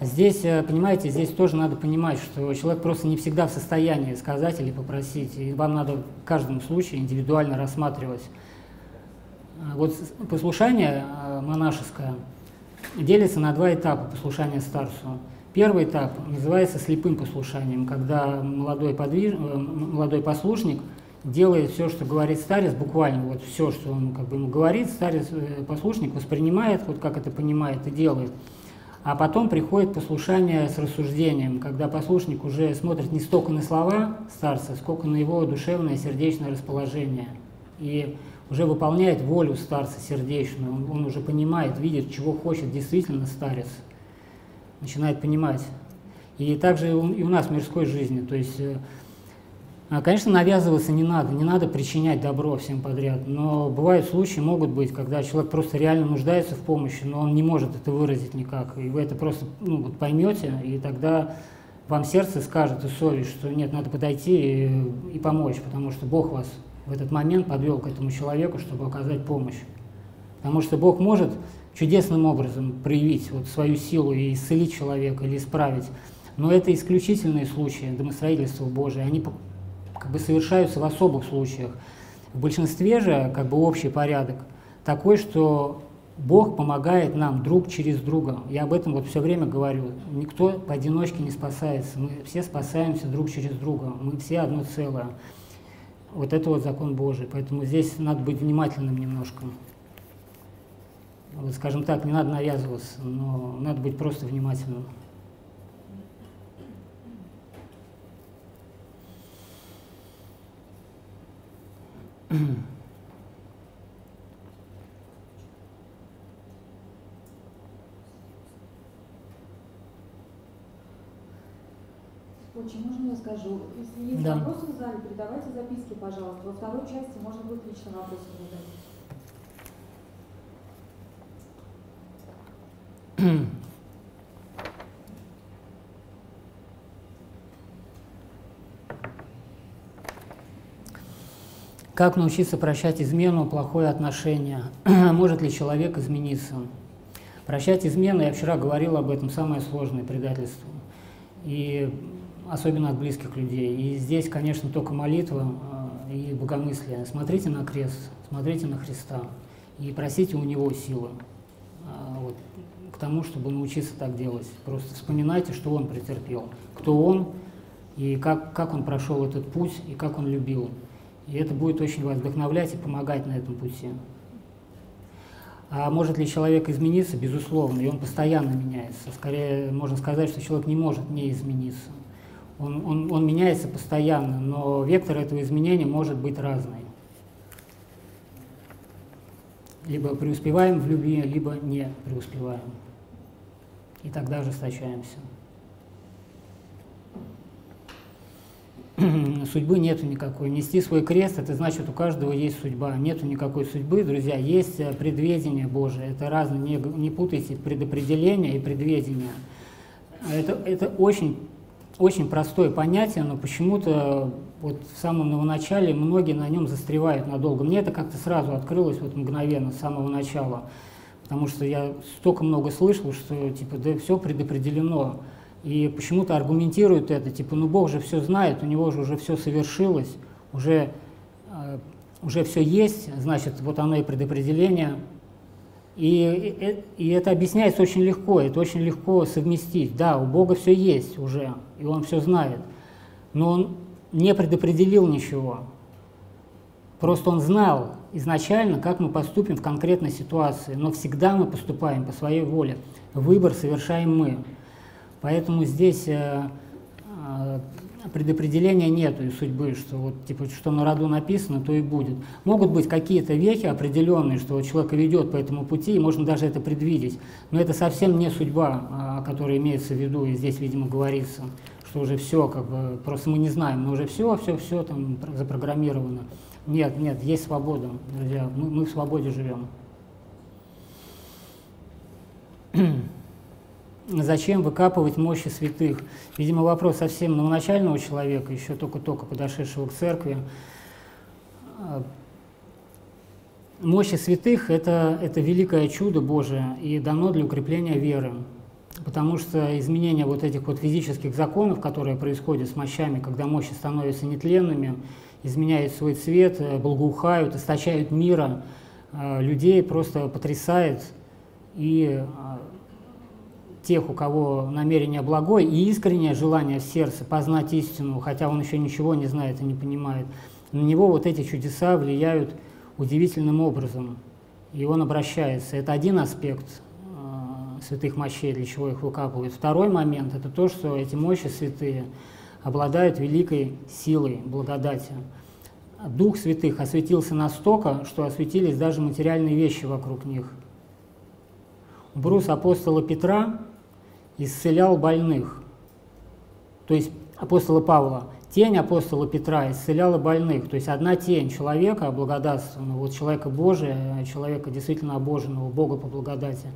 Speaker 1: Здесь, э, понимаете, здесь тоже надо понимать, что человек просто не всегда в состоянии сказать или попросить, и вам надо в каждом случае индивидуально рассматривать. А Вот послушание э, монашеское делится на два этапа послушания старцу. Первый этап называется слепым послушанием, когда молодой, подвиж... э, молодой послушник делает все, что говорит старец, буквально вот все, что он как бы ему говорит, старец, э, послушник воспринимает, вот как это понимает и делает. А потом приходит послушание с рассуждением, когда послушник уже смотрит не столько на слова старца, сколько на его душевное сердечное расположение. И уже выполняет волю старца сердечную. Он, уже понимает, видит, чего хочет действительно старец. Начинает понимать. И также и у, нас в мирской жизни. То есть, э, конечно, навязываться не надо, не надо причинять добро всем подряд. Но бывают случаи, могут быть, когда человек просто реально нуждается в помощи, но он не может это выразить никак. И вы это просто ну, вот поймете, и тогда вам сердце скажет и совесть, что нет, надо подойти и, и помочь, потому что Бог вас в этот момент подвел к этому человеку, чтобы оказать помощь. Потому что Бог может чудесным образом проявить вот свою силу и исцелить человека или исправить. Но это исключительные случаи домостроительства Божия. Они как бы совершаются в особых случаях. В большинстве же как бы общий порядок такой, что Бог помогает нам друг через друга. Я об этом вот все время говорю. Никто поодиночке не спасается. Мы все спасаемся друг через друга. Мы все одно целое. Вот это вот закон Божий. Поэтому здесь надо быть внимательным немножко. Вот, скажем так, не надо навязываться, но надо быть просто внимательным.
Speaker 3: Очень, можно я скажу? Если есть
Speaker 1: Да.
Speaker 3: вопросы в зале, передавайте записки, пожалуйста. Во второй части можно будет лично вопросы задать.
Speaker 1: Как научиться прощать измену, плохое отношение? *clears throat* Может ли человек измениться? Прощать измену, я вчера говорил об этом, самое сложное предательство. И особенно от близких людей. И здесь, конечно, только молитва э, и богомыслие. Смотрите на крест, смотрите на Христа и просите у Него силы а, вот, к тому, чтобы научиться так делать. Просто вспоминайте, что Он претерпел, кто Он и как, как Он прошел этот путь и как Он любил. И это будет очень вас вдохновлять и помогать на этом пути. А может ли человек измениться? Безусловно, и он постоянно меняется. Скорее, можно сказать, что человек не может не измениться. Он, он, он меняется постоянно, но вектор этого изменения может быть разный. Либо преуспеваем в любви, либо не преуспеваем. И тогда ожесточаемся. *clears throat* Судьбы нету никакой. Нести свой крест, это значит, у каждого есть судьба. Нету никакой судьбы, друзья. Есть э, предведение Божие. Это разные. Не, не путайте предопределение и предведение. Это, это очень, очень простое понятие, но почему-то вот в самом новоначале многие на нем застревают надолго. Мне это как-то сразу открылось вот мгновенно, с самого начала. Потому что я столько много слышал, что типа, да все предопределено. И почему-то аргументируют это, типа, ну Бог же все знает, у него же уже все совершилось, уже, э, уже все есть, значит, вот оно и предопределение. И, и это объясняется очень легко, это очень легко совместить. Да, у Бога все есть уже, и Он все знает, но Он не предопределил ничего. Просто Он знал изначально, как мы поступим в конкретной ситуации, но всегда мы поступаем по своей воле. Выбор совершаем мы. Поэтому здесь э, э, предопределения нету и судьбы, что вот типа что на роду написано, то и будет. Могут быть какие-то вехи определенные, что человека ведет по этому пути, и можно даже это предвидеть. Но это совсем не судьба, а, которая имеется в виду, и здесь, видимо, говорится, что уже все, как бы, просто мы не знаем, но уже все, все, все там запрограммировано. Нет, нет, есть свобода, друзья, мы, мы в свободе живем. Зачем выкапывать мощи святых? Видимо, вопрос совсем новоначального человека, еще только-только подошедшего к церкви. А, мощи святых это, – это великое чудо Божие и дано для укрепления веры. Потому что изменение вот этих вот физических законов, которые происходят с мощами, когда мощи становятся нетленными, изменяют свой цвет, благоухают, источают мира, а, людей просто потрясает и а, тех, у кого намерение благое и искреннее желание в сердце познать истину, хотя он еще ничего не знает и не понимает, на него вот эти чудеса влияют удивительным образом, и он обращается. Это один аспект э, святых мощей, для чего их выкапывают. Второй момент – это то, что эти мощи святые обладают великой силой, благодати. Дух святых осветился настолько, что осветились даже материальные вещи вокруг них. Брус апостола Петра исцелял больных. То есть апостола Павла, тень апостола Петра исцеляла больных. То есть одна тень человека благодатственного, вот человека Божия, человека действительно обоженного, Бога по благодати,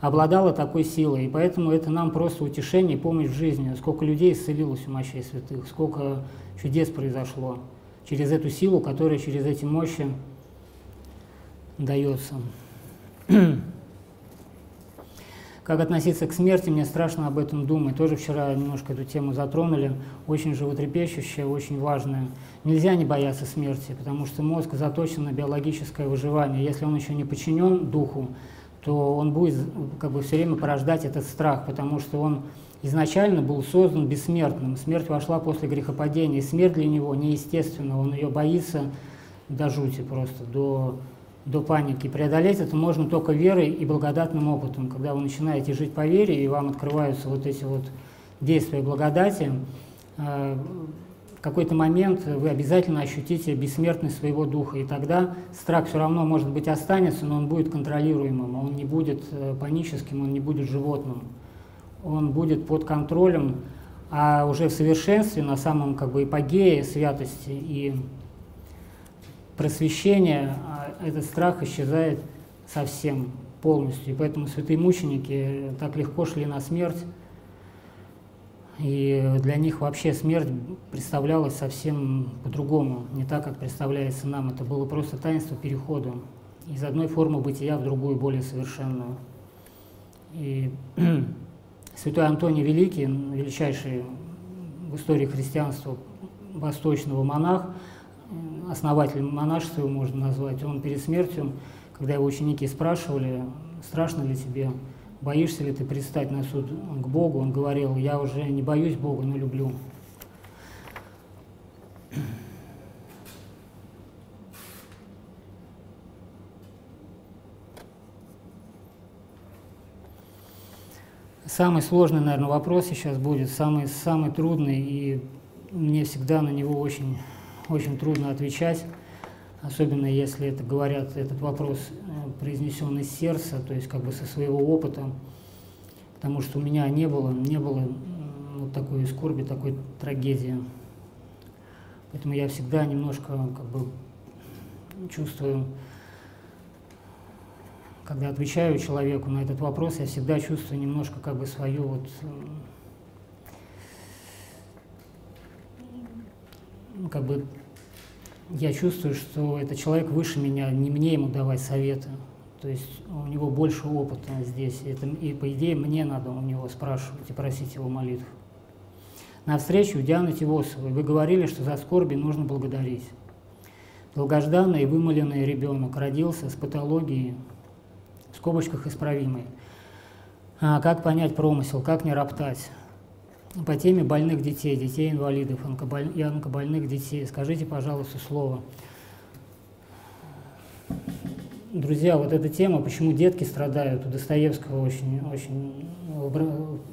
Speaker 1: обладала такой силой. И поэтому это нам просто утешение и помощь в жизни. Сколько людей исцелилось у мощей святых, сколько чудес произошло через эту силу, которая через эти мощи дается. *clears throat* Как относиться к смерти, мне страшно об этом думать. Тоже вчера немножко эту тему затронули. Очень животрепещущая, очень важная. Нельзя не бояться смерти, потому что мозг заточен на биологическое выживание. Если он еще не подчинен духу, то он будет как бы все время порождать этот страх, потому что он изначально был создан бессмертным. Смерть вошла после грехопадения. Смерть для него неестественна, он ее боится до жути просто, до до паники. Преодолеть это можно только верой и благодатным опытом. Когда вы начинаете жить по вере, и вам открываются вот эти вот действия благодати, э, в какой-то момент вы обязательно ощутите бессмертность своего духа, и тогда страх все равно, может быть, останется, но он будет контролируемым, он не будет э, паническим, он не будет животным, он будет под контролем, а уже в совершенстве, на самом как бы эпогее святости и просвещения а этот страх исчезает совсем полностью. И поэтому святые мученики так легко шли на смерть. И для них вообще смерть представлялась совсем по-другому, не так, как представляется нам. Это было просто таинство перехода из одной формы бытия в другую, более совершенную. И *clears throat* святой Антоний Великий, величайший в истории христианства восточного монах, основатель монашества его можно назвать, он перед смертью, когда его ученики спрашивали, страшно ли тебе, боишься ли ты предстать на суд к Богу, он говорил, я уже не боюсь Бога, но люблю. Самый сложный, наверное, вопрос сейчас будет, самый, самый трудный, и мне всегда на него очень очень трудно отвечать, особенно если это говорят, этот вопрос э, произнесен из сердца, то есть как бы со своего опыта, потому что у меня не было, не было вот такой скорби, такой трагедии. Поэтому я всегда немножко как бы чувствую, когда отвечаю человеку на этот вопрос, я всегда чувствую немножко как бы свою вот как бы я чувствую, что это человек выше меня, не мне ему давать советы. То есть у него больше опыта здесь. Это, и по идее мне надо у него спрашивать и просить его молитв. На встречу у Дианы Тивосовой вы говорили, что за скорби нужно благодарить. Долгожданный и вымоленный ребенок родился с патологией в скобочках исправимый. А, как понять промысел, как не роптать? По теме больных детей, детей-инвалидов и онкобольных детей. Скажите, пожалуйста, слово. Друзья, вот эта тема, почему детки страдают, у Достоевского очень, очень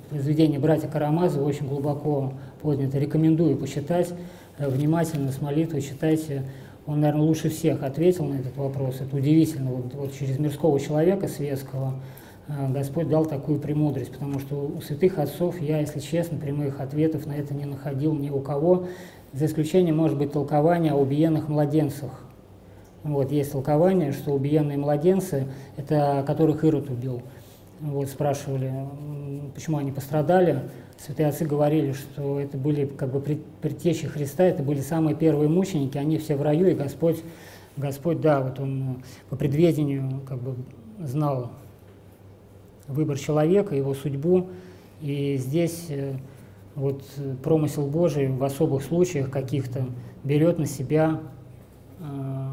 Speaker 1: произведение братья Карамазова очень глубоко поднято. Рекомендую почитать э, внимательно, с молитвой читайте. Он, наверное, лучше всех ответил на этот вопрос. Это удивительно. Вот, вот через мирского человека светского Господь дал такую премудрость, потому что у святых отцов я, если честно, прямых ответов на это не находил ни у кого, за исключением, может быть, толкования о убиенных младенцах. Вот, есть толкование, что убиенные младенцы, это которых Ирод убил. Вот, спрашивали, почему они пострадали. Святые отцы говорили, что это были как бы предтечи Христа, это были самые первые мученики, они все в раю, и Господь, Господь, да, вот Он по предведению как бы знал выбор человека, его судьбу, и здесь э, вот промысел Божий в особых случаях каких-то берет на себя э,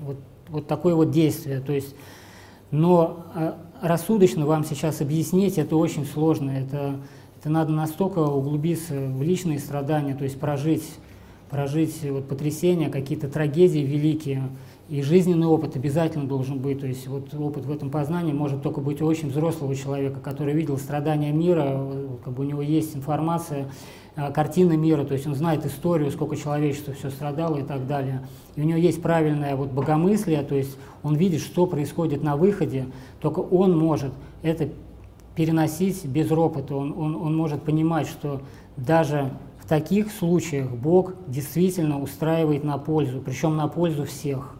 Speaker 1: вот, вот такое вот действие. То есть, но рассудочно вам сейчас объяснить это очень сложно. Это, это надо настолько углубиться в личные страдания, то есть прожить, прожить вот потрясения, какие-то трагедии великие. И жизненный опыт обязательно должен быть. То есть вот опыт в этом познании может только быть у очень взрослого человека, который видел страдания мира, как бы у него есть информация, а, картина мира, то есть он знает историю, сколько человечества все страдало и так далее. И у него есть правильное вот богомыслие, то есть он видит, что происходит на выходе, только он может это переносить без ропота, он, он, он может понимать, что даже в таких случаях Бог действительно устраивает на пользу, причем на пользу всех.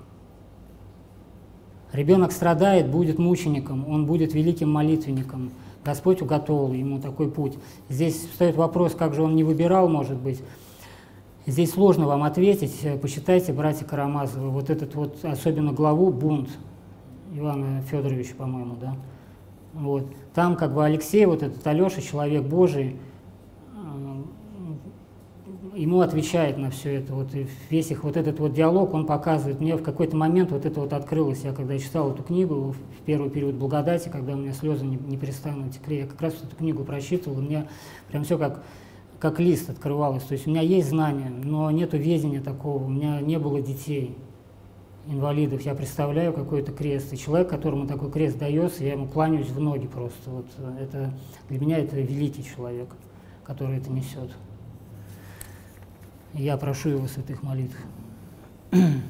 Speaker 1: Ребенок страдает, будет мучеником, он будет великим молитвенником – Господь уготовил ему такой путь. Здесь встает вопрос, как же он не выбирал, может быть. Здесь сложно вам ответить. Почитайте, братья Карамазовы, вот этот вот, особенно главу «Бунт» Ивана Федоровича, по-моему, да. Вот. Там как бы Алексей, вот этот Алеша, человек Божий, ему отвечает на все это. Вот, и весь их вот этот вот диалог, он показывает. Мне в какой-то момент вот это вот открылось. Я когда читал эту книгу в первый период благодати, когда у меня слезы не, не перестанут текли, я как раз эту книгу прочитывал, и мне прям все как, как лист открывалось. То есть у меня есть знания, но нету ведения такого. У меня не было детей инвалидов, я представляю какой-то крест, и человек, которому такой крест дается, я ему кланяюсь в ноги просто. Вот это, для меня это великий человек, который это несет. Я прошу его святых молитв.
Speaker 4: Извините,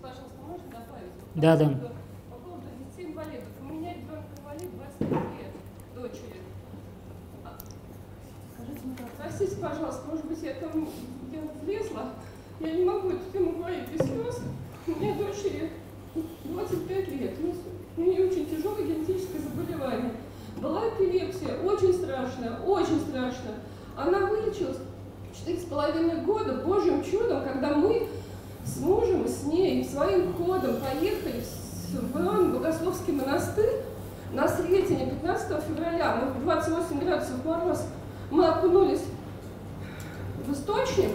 Speaker 4: пожалуйста, можно добавить?
Speaker 1: Да, да.
Speaker 4: По поводу детей инвалидов. У меня ребенок инвалид 25 лет, дочери. Скажите, мне, простите, пожалуйста, может быть, я там я влезла. Я не могу эту тему говорить без слез. У меня дочери 25 лет. У нее очень тяжелое генетическое заболевание. Была эпилепсия, очень страшная, очень страшная. Она вылечилась четыре с половиной года Божьим чудом, когда мы с мужем, с ней своим ходом поехали в Иоанн Богословский монастырь на Сретение 15 февраля, мы в 28 градусов мороз, мы окунулись в источник,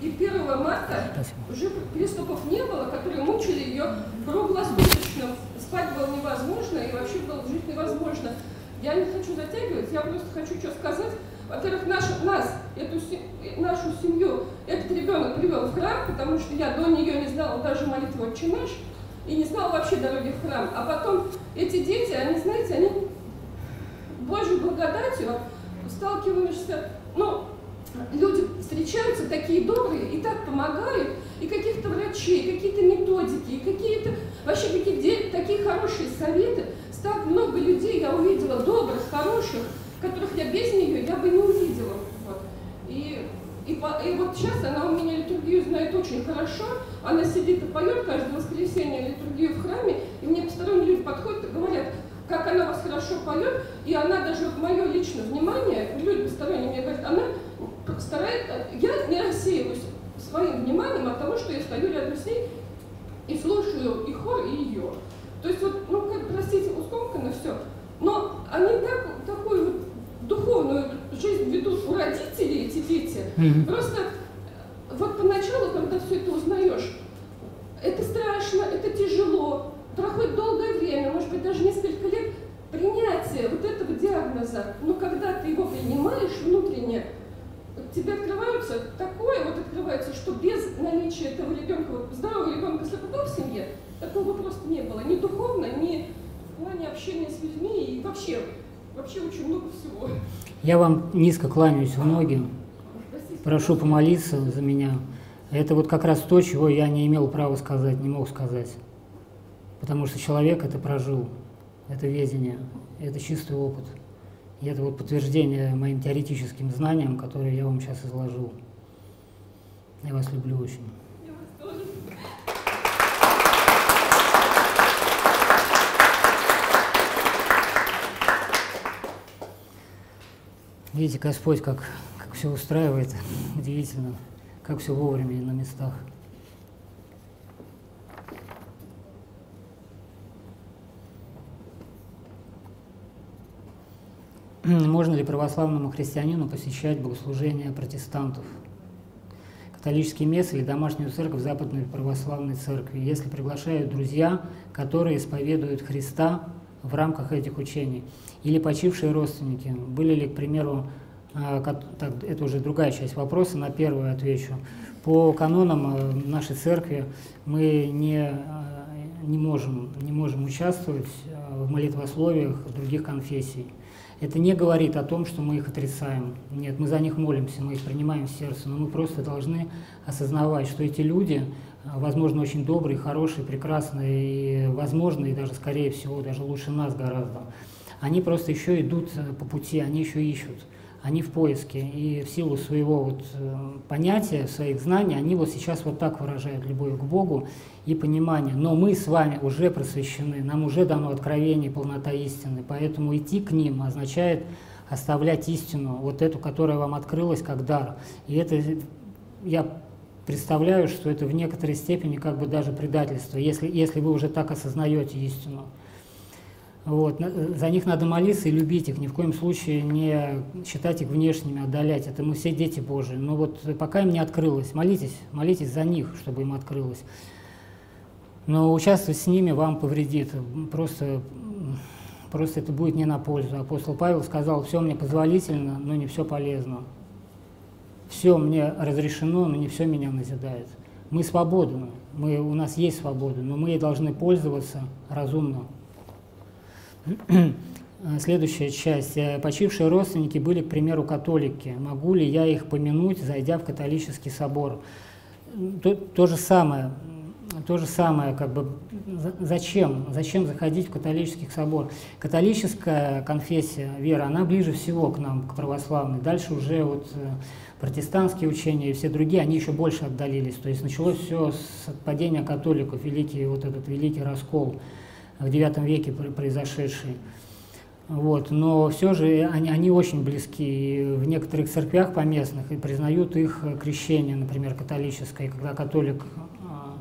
Speaker 4: и 1 марта уже приступов не было, которые мучили ее круглосуточно. Спать было невозможно, и вообще было жить невозможно. Я не хочу затягивать, я просто хочу что сказать. Во-первых, наш, нас, эту, нашу семью, этот ребенок привел в храм, потому что я до нее не знала даже молитву «Отче наш», и не знала вообще дороги в храм. А потом эти дети, они, знаете, они Божьей благодатью сталкиваешься, ну, люди встречаются такие добрые и так помогают, и каких-то врачей, какие-то методики, и какие-то вообще какие-то такие хорошие советы. Так много людей я увидела добрых, хороших, которых я без нее я бы не увидела. Вот. И, и, и вот сейчас она у меня литургию знает очень хорошо, она сидит и поет каждое воскресенье литургию в храме, и мне посторонние люди подходят и говорят, как она вас хорошо поет, и она даже вот мое личное внимание, люди посторонние мне говорят, она старается, я не рассеиваюсь своим вниманием от того, что я стою рядом с ней и слушаю и хор, и ее. То есть вот, ну, как, простите, ускомкано все, но они так, жизнь ведут у родителей, эти дети. Mm-hmm. Просто вот поначалу, когда все это узнаешь, это страшно, это тяжело, проходит долгое время, может быть, даже несколько лет принятия вот этого диагноза. Но когда ты его принимаешь внутренне, тебе открываются такое, вот открывается, что без наличия этого ребенка, здорового ребенка с ЛПП в семье, такого просто не было. Ни духовно, ни в плане общения с людьми и вообще, вообще очень много всего.
Speaker 1: Я вам низко кланяюсь в ноги, прошу помолиться за меня. Это вот как раз то, чего я не имел права сказать, не мог сказать. Потому что человек это прожил, это ведение, это чистый опыт. И это вот подтверждение моим теоретическим знаниям, которые я вам сейчас изложил. Я вас люблю очень.
Speaker 4: Я вас тоже.
Speaker 1: Видите, Господь как, как все устраивает, *laughs* удивительно, как все вовремя и на местах. Можно ли православному христианину посещать богослужения протестантов? Католический месс или домашнюю церковь Западной Православной Церкви, если приглашают друзья, которые исповедуют Христа в рамках этих учений, или почившие родственники. Были ли, к примеру, а, так, это уже другая часть вопроса, на первую отвечу. По канонам э, нашей церкви мы не, э, не, можем, не можем участвовать в молитвословиях других конфессий. Это не говорит о том, что мы их отрицаем. Нет, мы за них молимся, мы их принимаем в сердце, но мы просто должны осознавать, что эти люди, а, возможно, очень добрые, хорошие, прекрасные, и, возможно, и даже, скорее всего, даже лучше нас гораздо. Они просто еще идут э, по пути, они еще ищут, они в поиске. И в силу своего вот э, понятия, своих знаний, они вот сейчас вот так выражают любовь к Богу и понимание. Но мы с вами уже просвещены, нам уже дано откровение, полнота истины. Поэтому идти к ним означает оставлять истину, вот эту, которая вам открылась как дар. И это я представляю, что это в некоторой степени как бы даже предательство, если, если вы уже так осознаете истину. Вот. За них надо молиться и любить их, ни в коем случае не считать их внешними, отдалять. Это мы все дети Божии. Но вот пока им не открылось, молитесь, молитесь за них, чтобы им открылось. Но участвовать с ними вам повредит. Просто, просто это будет не на пользу. Апостол Павел сказал, все мне позволительно, но не все полезно. Все мне разрешено, но не все меня назидает. Мы свободны, мы, у нас есть свобода, но мы ей должны пользоваться разумно. *clears throat* Следующая часть. Э, Почившие родственники были, к примеру, католики. Могу ли я их помянуть, зайдя в католический собор? То, то же самое. То же самое, как бы, за- зачем? Зачем заходить в католический собор? Католическая конфессия, вера, она ближе всего к нам, к православной. Дальше уже вот э, протестантские учения и все другие, они еще больше отдалились. То есть началось все с падения католиков, великий вот этот великий раскол в IX веке пр- произошедший. Вот. Но все же они, они очень близки. И в некоторых церквях поместных и признают их крещение, например, католическое. Когда католик а,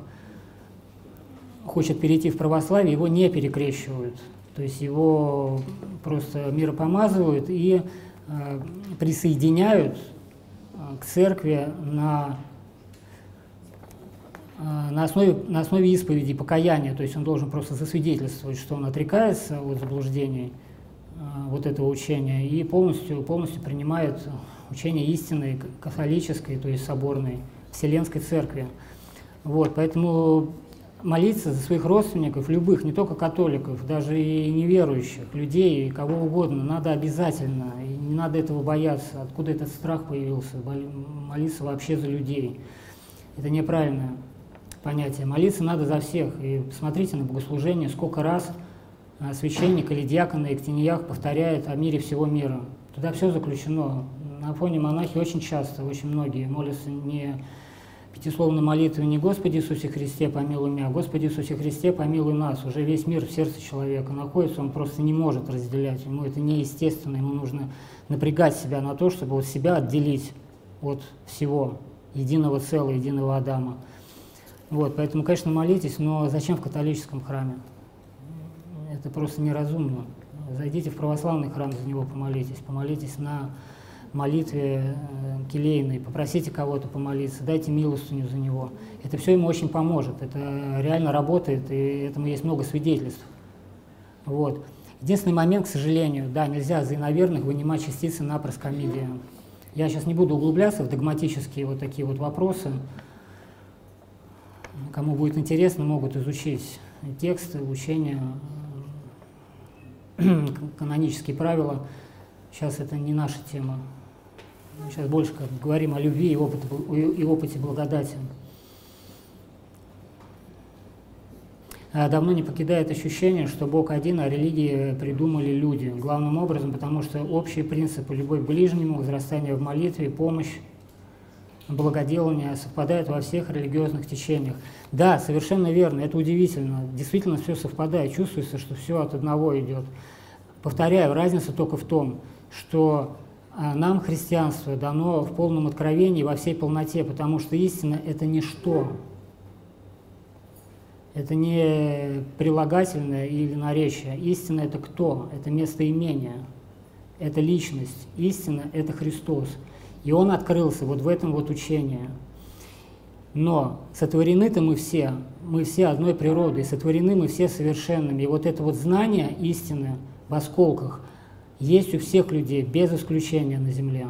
Speaker 1: хочет перейти в православие, его не перекрещивают. То есть его просто миропомазывают и э, присоединяют к церкви на а, на основе, на основе исповеди покаяния, то есть он должен просто засвидетельствовать, что он отрекается от заблуждений а, вот этого учения и полностью, полностью принимает учение истинной, католической, то есть соборной, Вселенской Церкви. Вот, поэтому молиться за своих родственников, любых, не только католиков, даже и неверующих, людей, кого угодно, надо обязательно, и не надо этого бояться. Откуда этот страх появился? Молиться вообще за людей. Это неправильное понятие. Молиться надо за всех. И посмотрите на богослужение, сколько раз а, священник или диакон на Эктиниях повторяет о мире всего мира. Туда все заключено. На фоне монахи очень часто, очень многие молятся не пятисловной молитвой не «Господи Иисусе Христе, помилуй меня», а «Господи Иисусе Христе, помилуй нас». Уже весь мир в сердце человека находится, он просто не может разделять. Ему это неестественно, ему нужно напрягать себя на то, чтобы вот себя отделить от всего, единого целого, единого Адама. Вот, поэтому, конечно, молитесь, но зачем в католическом храме? Это просто неразумно. Зайдите в православный храм, за него помолитесь. Помолитесь на молитве э, келейной, попросите кого-то помолиться, дайте милостыню за него. Это все ему очень поможет. Это реально работает, и этому есть много свидетельств. Вот. Единственный момент, к сожалению, да, нельзя за иноверных вынимать частицы на проскомидия. Я сейчас не буду углубляться в догматические вот такие вот вопросы. Кому будет интересно, могут изучить тексты, учения, *clears throat* канонические правила. Сейчас это не наша тема. Сейчас больше как говорим о любви и опыте, и опыте благодати. А давно не покидает ощущение, что Бог один, а религии придумали люди. Главным образом, потому что общие принципы любовь ближнему, возрастание в молитве, помощь, благоделание совпадают во всех религиозных течениях. Да, совершенно верно, это удивительно. Действительно все совпадает, чувствуется, что все от одного идет. Повторяю, разница только в том, что нам христианство дано в полном откровении, во всей полноте, потому что истина – это ничто. Это не прилагательное или наречие. Истина – это кто? Это местоимение, это личность. Истина – это Христос. И Он открылся вот в этом вот учении. Но сотворены-то мы все, мы все одной природы, сотворены мы все совершенными. И вот это вот знание истины в осколках – есть у всех людей, без исключения на Земле.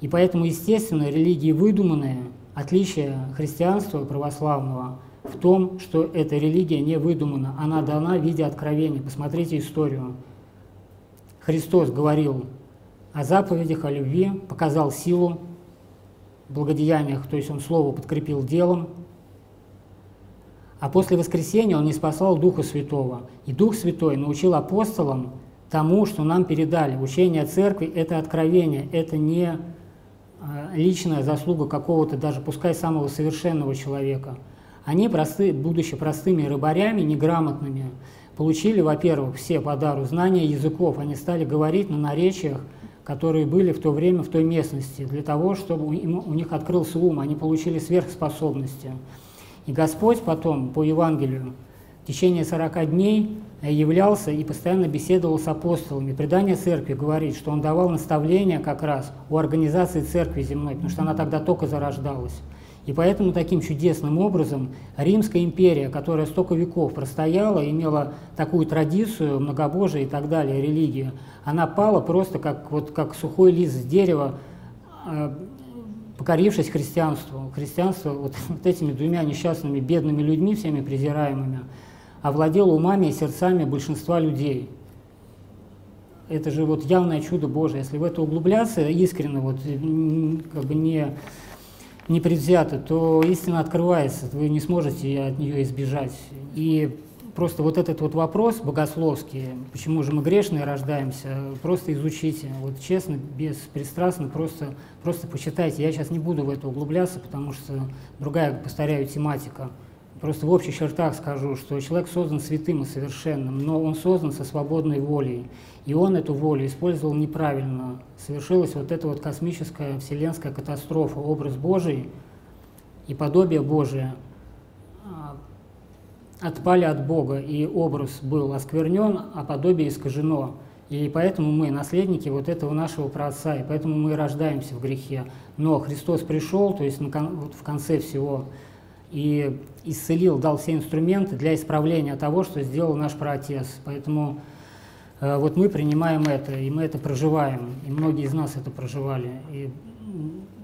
Speaker 1: И поэтому, естественно, религии выдуманные, отличие христианства православного в том, что эта религия не выдумана, она дана в виде откровения. Посмотрите историю. Христос говорил о заповедях, о любви, показал силу в благодеяниях, то есть он слово подкрепил делом, а после воскресения Он не спасал Духа Святого. И Дух Святой научил апостолам тому, что нам передали. Учение Церкви – это откровение, это не а, личная заслуга какого-то, даже пускай самого совершенного человека. Они, просты, будучи простыми рыбарями, неграмотными, получили, во-первых, все по дару знания языков. Они стали говорить на наречиях, которые были в то время в той местности, для того, чтобы у них открылся ум, они получили сверхспособности. И Господь потом по Евангелию в течение 40 дней являлся и постоянно беседовал с апостолами. Предание церкви говорит, что он давал наставления как раз у организации церкви земной, потому что она тогда только зарождалась. И поэтому таким чудесным образом Римская империя, которая столько веков простояла, имела такую традицию, многобожие и так далее, религию, она пала просто как, вот, как сухой лист с дерева, э, покорившись христианству, христианство вот, *laughs* вот этими двумя несчастными бедными людьми, всеми презираемыми, овладело умами и сердцами большинства людей. Это же вот явное чудо Божие. Если в это углубляться искренне, вот, как бы не, не предвзято, то истина открывается, вы не сможете от нее избежать. И просто вот этот вот вопрос богословский, почему же мы грешные рождаемся, просто изучите, вот честно, беспристрастно, просто, просто почитайте. Я сейчас не буду в это углубляться, потому что другая, повторяю, тематика. Просто в общих чертах скажу, что человек создан святым и совершенным, но он создан со свободной волей. И он эту волю использовал неправильно. Совершилась вот эта вот космическая вселенская катастрофа, образ Божий и подобие Божие – отпали от Бога, и образ был осквернен, а подобие искажено. И поэтому мы наследники вот этого нашего праотца, и поэтому мы рождаемся в грехе. Но Христос пришел, то есть в конце всего, и исцелил, дал все инструменты для исправления того, что сделал наш праотец. Поэтому э, вот мы принимаем это, и мы это проживаем, и многие из нас это проживали. И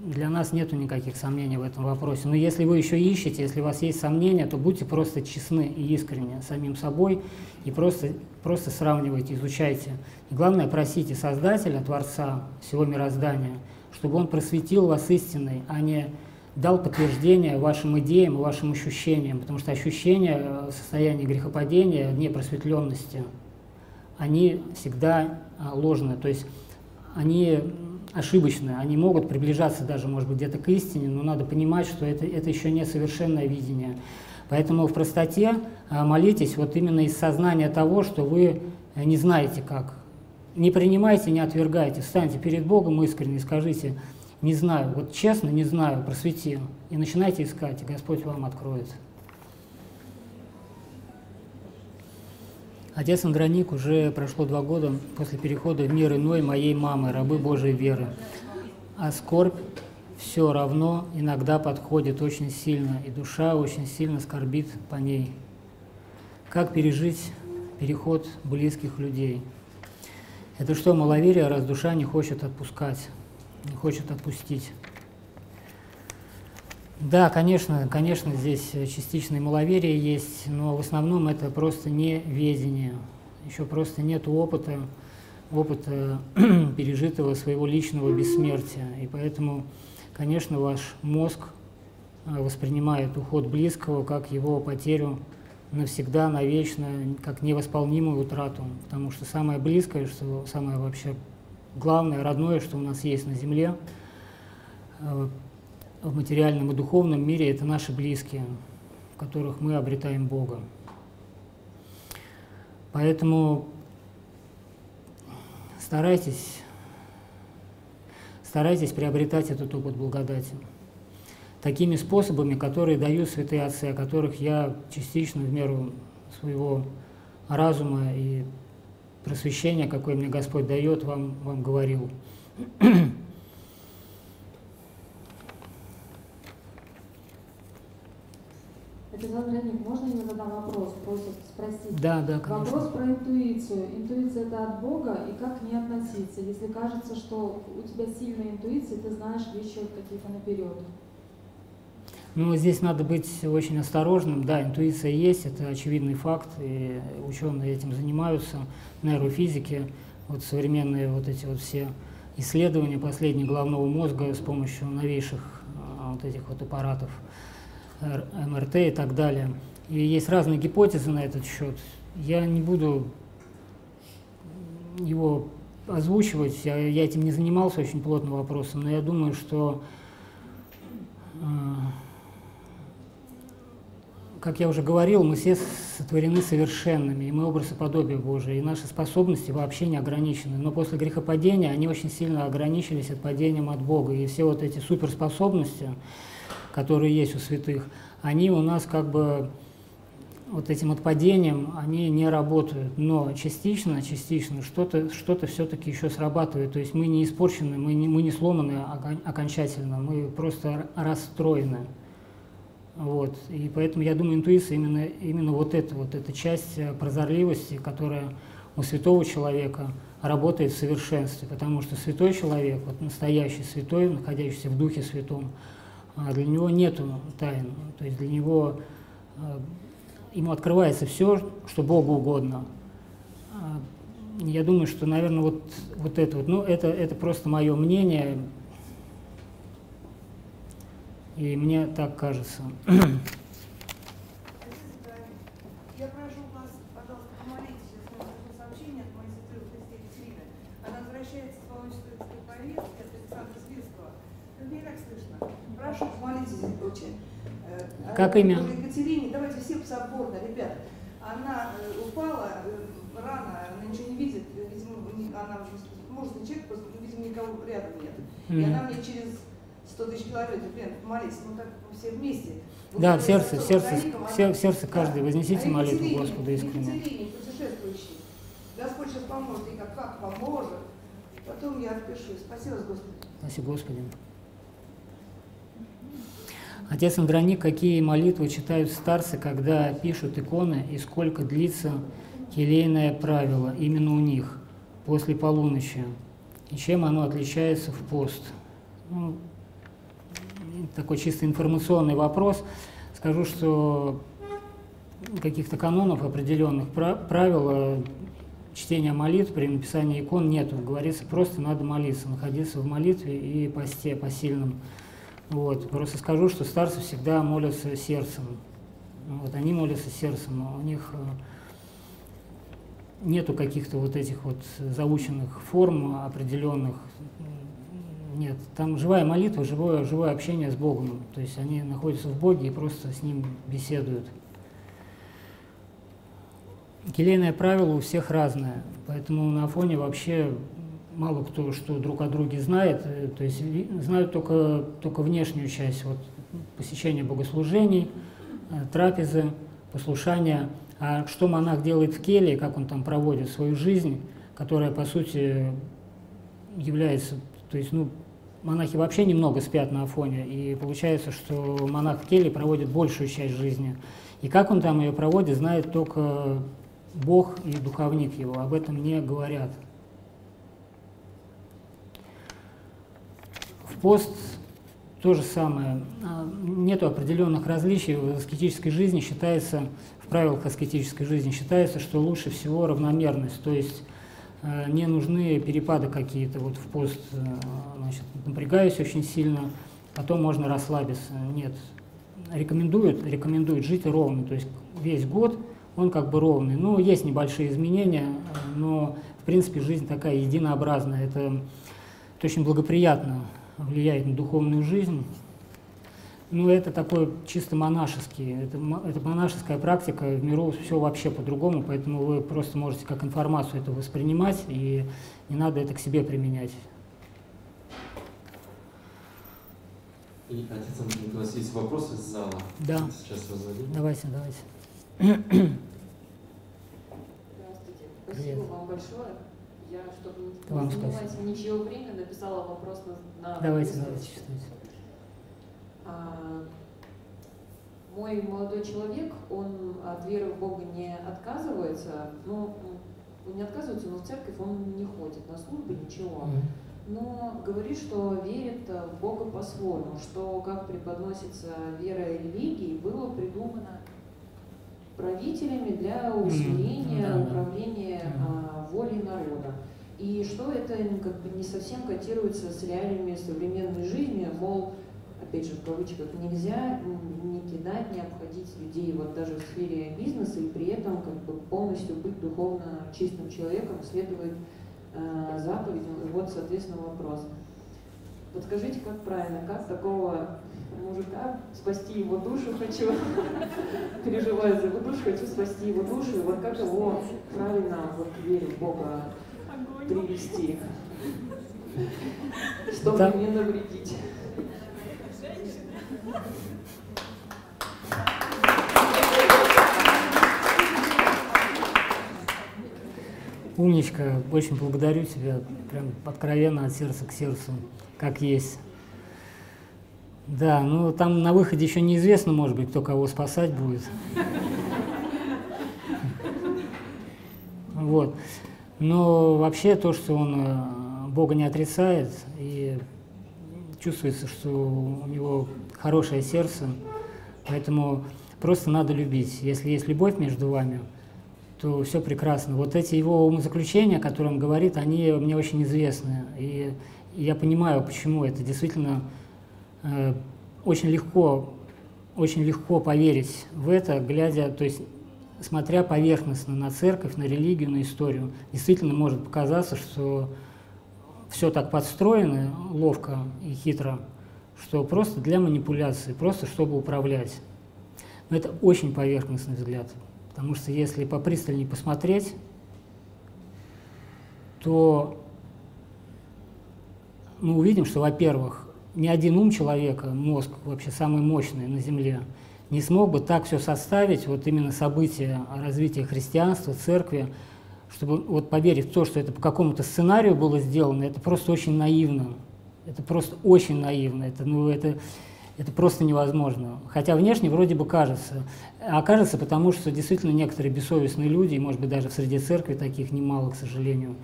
Speaker 1: для нас нет никаких сомнений в этом вопросе. Но если вы еще ищете, если у вас есть сомнения, то будьте просто честны и искренни с самим собой и просто, просто сравнивайте, изучайте. И главное, просите Создателя, Творца всего мироздания, чтобы Он просветил вас истиной, а не дал подтверждение вашим идеям и вашим ощущениям, потому что ощущения э, состояния грехопадения, непросветленности, они всегда а, ложные, то есть они ошибочно, они могут приближаться даже, может быть, где-то к истине, но надо понимать, что это, это еще не совершенное видение. Поэтому в простоте а, молитесь вот именно из сознания того, что вы э, не знаете как. Не принимайте, не отвергайте, встаньте перед Богом искренне и скажите, не знаю, вот честно не знаю, просвети. И начинайте искать, и Господь вам откроет. Отец Андроник уже прошло два года после перехода в мир иной моей мамы, рабы Божьей веры. А скорбь все равно иногда подходит очень сильно, и душа очень сильно скорбит по ней. как пережить переход близких людей. Это что, маловерие, раз душа не хочет отпускать, не хочет отпустить. Да, конечно, конечно, здесь частичное маловерие есть, но в основном это просто неведение. Еще просто нет опыта, опыта *clears throat* пережитого своего личного бессмертия. И поэтому, конечно, ваш мозг э, воспринимает уход близкого как его потерю навсегда, навечно, как невосполнимую утрату. Потому что самое близкое, что самое вообще главное, родное, что у нас есть на Земле, э, в материальном и духовном мире, это наши близкие, в которых мы обретаем Бога. Поэтому старайтесь, старайтесь приобретать этот опыт благодати такими способами, которые дают святые отцы, о которых я частично в меру своего разума и просвещения, какое мне Господь дает, вам, вам говорил. *clears throat*
Speaker 3: Александр можно я задам вопрос? Просят спросить.
Speaker 1: Да, да, конечно.
Speaker 3: Вопрос про интуицию. Интуиция это от Бога, и как к ней относиться? Если кажется, что у тебя сильная интуиция, ты знаешь вещи какие-то наперед.
Speaker 1: Ну, здесь надо быть очень осторожным. Да, интуиция есть, это очевидный факт, и ученые этим занимаются, нейрофизики, вот современные вот эти вот все исследования последнего головного мозга с помощью новейших а, вот этих вот аппаратов, МРТ и так далее. И есть разные гипотезы на этот счет. Я не буду его озвучивать, я, я этим не занимался очень плотным вопросом, но я думаю, что а, как я уже говорил, мы все сотворены совершенными, и мы образ и подобие Божие, и наши способности вообще не ограничены. Но после грехопадения они очень сильно ограничились от падением от Бога. И все вот эти суперспособности, которые есть у святых, они у нас как бы вот этим отпадением, они не работают. Но частично, частично что-то что, -то, все-таки еще срабатывает. То есть мы не испорчены, мы не, мы не сломаны окончательно, мы просто расстроены. Вот. И поэтому я думаю, интуиция именно, именно вот эта вот эта часть э, прозорливости, которая у святого человека работает в совершенстве, потому что святой человек, вот настоящий святой, находящийся в Духе Святом, для него нет тайн, то есть для него э, ему открывается все, что Богу угодно. А, я думаю, что, наверное, вот, вот это вот, ну, это, это просто мое мнение, и мне так кажется. *clears throat*
Speaker 5: Я прошу вас, пожалуйста, помолитесь, если это сообщение от моей сестры Христе Екатерины. Она возвращается с Волонческой повестки от Александра Свирского. Мне так слышно. Прошу, помолитесь за прочее.
Speaker 1: Э, как имя?
Speaker 5: Екатерине, давайте все соборно, ребят. Она э, упала э, рано, она ничего не видит, видимо, она может человек, просто, видимо, никого рядом нет. И она мне через 100 тысяч километров, Лен, молись, ну так все вместе.
Speaker 1: да, в сердце, в сердце, в сердце каждый, вознесите молитву Господу искренне.
Speaker 5: путешествующий. Господь сейчас поможет, и как, как поможет. Потом я отпишусь. Спасибо, Господи.
Speaker 1: Спасибо, Господи. Отец Андроник, какие молитвы читают старцы, когда пишут иконы, и сколько длится келейное правило именно у них после полуночи, и чем оно отличается в пост? Ну, такой чисто информационный вопрос. Скажу, что каких-то канонов определенных правил э, чтения молитв при написании икон нету. Говорится, просто надо молиться, находиться в молитве и посте посильном. Вот. Просто скажу, что старцы всегда молятся сердцем. Вот, они молятся сердцем, у них э, нету каких-то вот этих вот заученных форм определенных, нет, там живая молитва, живое, живое общение с Богом. То есть они находятся в Боге и просто с Ним беседуют. Келейное правило у всех разное, поэтому на фоне вообще мало кто что друг о друге знает, э, то есть знают только, только внешнюю часть, вот, посещения богослужений, э, трапезы, послушания. А что монах делает в келье, как он там проводит свою жизнь, которая, по сути, является, то есть, ну, монахи вообще немного спят на Афоне, и получается, что монах Келли проводит большую часть жизни. И как он там ее проводит, знает только Бог и духовник его, об этом не говорят. Пост то же самое. А, Нет определенных различий в аскетической жизни. Считается, в правилах аскетической жизни считается, что лучше всего равномерность. То есть э, не нужны перепады какие-то. Вот в пост э, значит, напрягаюсь очень сильно, потом можно расслабиться. Нет. Рекомендуют, рекомендуют жить ровно. То есть весь год он как бы ровный. Ну, есть небольшие изменения, но в принципе жизнь такая единообразная. Это, это очень благоприятно влияет на духовную жизнь. Ну, это такой чисто монашеский, это, это монашеская практика, в миру все вообще по-другому, поэтому вы просто можете как информацию это воспринимать, и не надо это к себе применять.
Speaker 6: И, отец Андрей, у нас есть вопросы из зала?
Speaker 1: Да.
Speaker 6: Сейчас зададим.
Speaker 1: Давайте, давайте.
Speaker 7: Здравствуйте. Спасибо
Speaker 1: Привет.
Speaker 7: вам большое. Я, чтобы
Speaker 1: Вам
Speaker 7: не занимать ничего времени, написала вопрос на, на
Speaker 1: Давайте,
Speaker 7: русском.
Speaker 1: давайте, читайте.
Speaker 7: А, мой молодой человек, он от веры в Бога не отказывается, ну, он не отказывается, но в церковь он не ходит, на службы ничего. Но говорит, что верит в Бога по-своему, что как преподносится вера и религии, было придумано правителями для усиления
Speaker 1: да.
Speaker 7: управления а, волей народа. И что это как бы не совсем котируется с реалиями современной жизни, мол, опять же в кавычках, нельзя не кидать, не обходить людей вот даже в сфере бизнеса и при этом как бы полностью быть духовно чистым человеком, следовать э, заповедям. И вот, соответственно, вопрос. Подскажите, как правильно, как такого мужика спасти его душу хочу, переживаю за его душу, хочу спасти его душу, и вот как его правильно вот вере в Бога привести, *laughs* чтобы
Speaker 1: Да.
Speaker 7: не навредить.
Speaker 1: Умничка, очень благодарю тебя, прям откровенно от сердца к сердцу, как есть. Да, ну там на выходе еще неизвестно, может быть, кто кого спасать будет. Вот. Но вообще то, что он э, Бога не отрицает, и чувствуется, что у него хорошее сердце, поэтому просто надо любить. Если есть любовь между вами, то все прекрасно. Вот эти его умозаключения, о которых он говорит, они мне очень известны. И я понимаю, почему это действительно э, очень легко, очень легко поверить в это, глядя, то есть смотря поверхностно на церковь, на религию, на историю. Действительно может показаться, что все так подстроено ловко и хитро, что просто для манипуляции, просто чтобы управлять. Но это очень поверхностный взгляд. Потому что если попристальнее посмотреть, то мы увидим, что, во-первых, ни один ум человека, мозг вообще самый мощный на Земле, не смог бы так все составить, вот именно события развития христианства, церкви, чтобы вот поверить в то, что это по какому-то сценарию было сделано, это просто очень наивно. Это просто очень наивно. Это, ну, это, это просто невозможно. Хотя внешне вроде бы кажется. А кажется, потому что действительно некоторые бессовестные люди, может быть даже в среде церкви таких немало, к сожалению,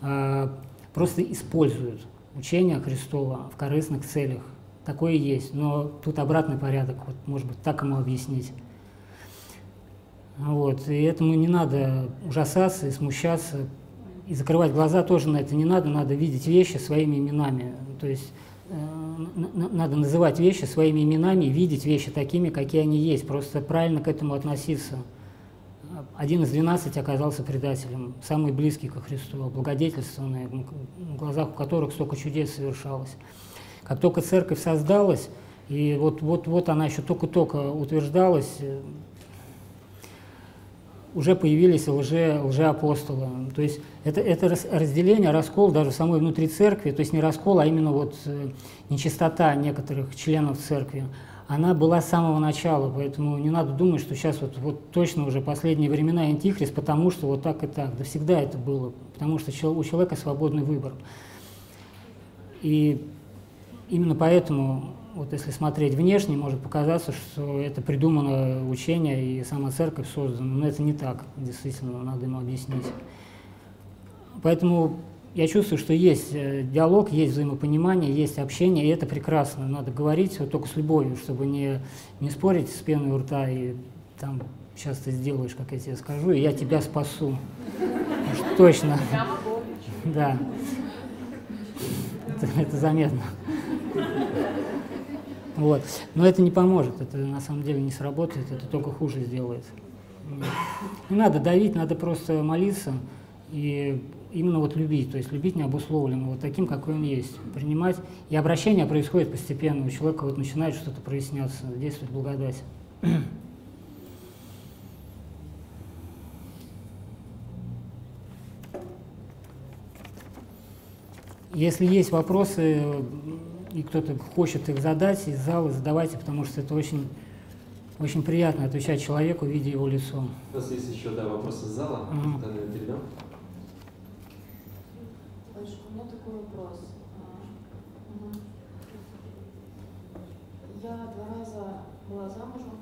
Speaker 1: а, просто используют учение Христова в корыстных целях. Такое есть, но тут обратный порядок, вот, может быть, так ему объяснить. Вот, и этому не надо ужасаться и смущаться, и закрывать глаза тоже на это не надо, надо видеть вещи своими именами. То есть надо называть вещи своими именами, видеть вещи такими, какие они есть, просто правильно к этому относиться. Один из двенадцати оказался предателем, самый близкий ко Христу, благодетельственный, в глазах у которых столько чудес совершалось. Как только церковь создалась, и вот, вот, вот она еще только-только утверждалась, э, уже появились лже, лжеапостолы. То есть это, это разделение, раскол даже самой внутри церкви, то есть не раскол, а именно вот э, нечистота некоторых членов церкви, она была с самого начала, поэтому не надо думать, что сейчас вот, вот точно уже последние времена антихрист, потому что вот так и так. Да всегда это было, потому что у человека свободный выбор. И именно поэтому, вот если смотреть внешне, может показаться, что это придуманное учение и сама церковь создана. Но это не так, действительно, надо ему объяснить. Поэтому я чувствую, что есть э, диалог, есть взаимопонимание, есть общение, и это прекрасно. Надо говорить вот только с любовью, чтобы не, не спорить с пеной у рта и там сейчас ты сделаешь, как я тебе скажу, и я тебя спасу. Точно. Да. Это, это заметно. Вот. Но это не поможет, это на самом деле не сработает, это только хуже сделает. Не надо давить, надо просто молиться и именно вот любить, то есть любить необусловленно, вот таким, какой он есть, принимать. И обращение происходит постепенно, у человека вот начинает что-то проясняться, действует благодать. Если есть вопросы, и кто-то хочет их задать из зала, задавайте, потому что это очень, очень приятно отвечать человеку, видя его лицо.
Speaker 6: У нас есть еще да, вопросы из зала.
Speaker 1: Мгм.
Speaker 6: Тогда передам.
Speaker 8: Батюшка, у меня такой вопрос. Я два раза была замужем,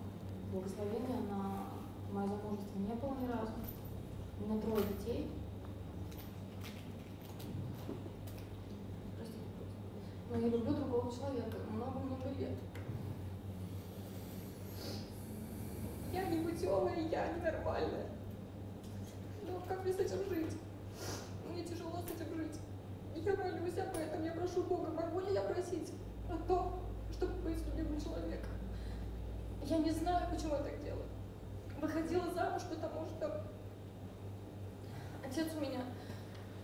Speaker 8: благословения на мое замужество не было ни разу. У меня трое детей. Я люблю другого человека много-много лет.
Speaker 4: Я не путевая, я ненормальная. Но как мне с этим жить? Мне тяжело с этим жить. Я молюсь об этом, я прошу Бога, могу ли я просить о том, чтобы быть любимым человеком? Я не знаю, почему я так делаю. Выходила замуж, потому что отец у меня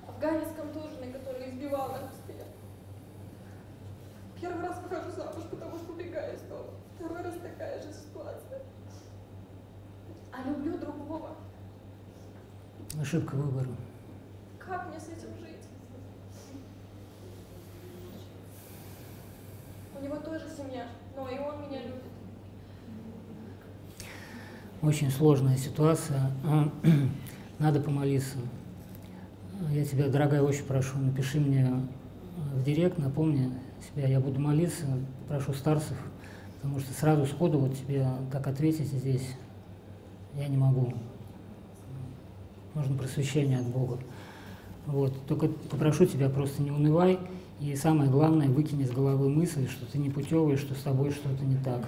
Speaker 4: афганец контуженный, который избивал нас. Первый раз выхожу замуж, потому что убегаю из дома. Второй раз такая же ситуация. А люблю другого.
Speaker 1: Ошибка выбора.
Speaker 4: Как мне с этим жить? У него тоже семья, но и он меня любит.
Speaker 1: Очень сложная ситуация. *clears throat* Надо помолиться. Я тебя, дорогая, очень прошу, напиши мне в директ, напомни себя, я буду молиться, прошу старцев, потому что сразу сходу вот тебе так ответить здесь я не могу. Нужно просвещение от Бога. Вот. Только попрошу тебя, просто не унывай, и самое главное, выкини из головы мысль, что ты не путевый, что с тобой что-то не так.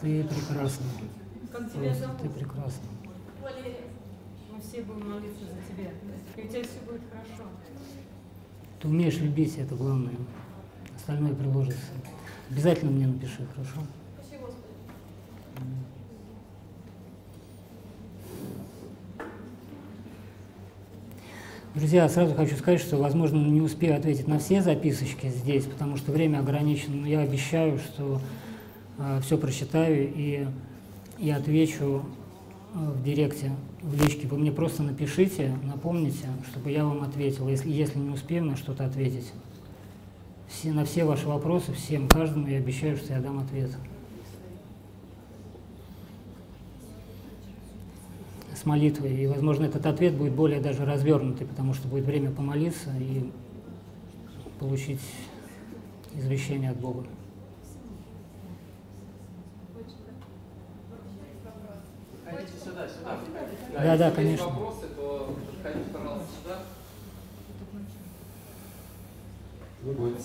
Speaker 1: Ты прекрасна. Просто ты прекрасна.
Speaker 4: Валерия.
Speaker 9: Мы все будем молиться за тебя. И у тебя все будет хорошо.
Speaker 1: Ты умеешь любить, это главное. Остальное приложится. Обязательно мне напиши, хорошо?
Speaker 4: Спасибо, Господи.
Speaker 1: Друзья, сразу хочу сказать, что, возможно, не успею ответить на все записочки здесь, потому что время ограничено, но я обещаю, что все прочитаю и, и отвечу э, в директе, в личке. Вы мне просто напишите, напомните, чтобы я вам ответил, если, если не успею на что-то ответить. Все, на все ваши вопросы, всем, каждому я обещаю, что я дам ответ. с молитвой. И, возможно, этот ответ будет более даже развернутый, потому что будет время помолиться и получить извещение от Бога.
Speaker 10: Сюда, сюда.
Speaker 1: Да, да,
Speaker 10: если есть
Speaker 1: конечно.
Speaker 10: вопросы, то подходите, пожалуйста, сюда.
Speaker 6: Будет.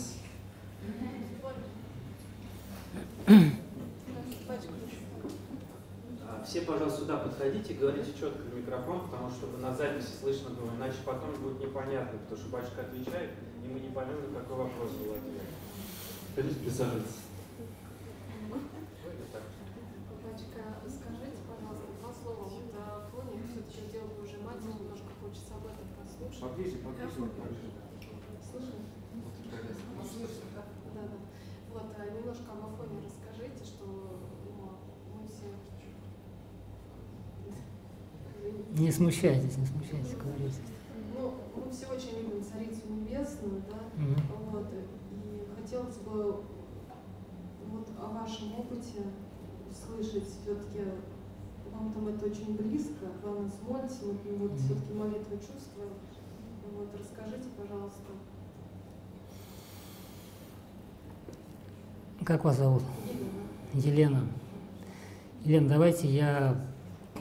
Speaker 10: А, Все, пожалуйста, сюда подходите, говорите четко в микрофон, потому что на записи слышно было, иначе потом будет непонятно, потому что батюшка отвечает, и мы не поймем, на какой вопрос был ответ.
Speaker 6: Хотите присаживаться?
Speaker 10: Вот так.
Speaker 8: Батюшка, скажите, пожалуйста, два слова вот о фоне. Все-таки дело уже мать, немножко хочется об этом послушать.
Speaker 10: Поближе, поближе, поближе.
Speaker 8: Слышно? Да, да. Вот, немножко об Афоне расскажите, что ну, мы все...
Speaker 1: Не смущайтесь, не смущайтесь, говорите.
Speaker 8: Ну, мы все очень любим Царицу Небесную, да,
Speaker 1: Мгм.
Speaker 8: вот, и хотелось бы вот о вашем опыте услышать все-таки, вам там это очень близко, главное, смольте, мы вот все-таки молитву чувствуем, вот, расскажите, пожалуйста.
Speaker 1: Как вас зовут? Елена. Елена, давайте я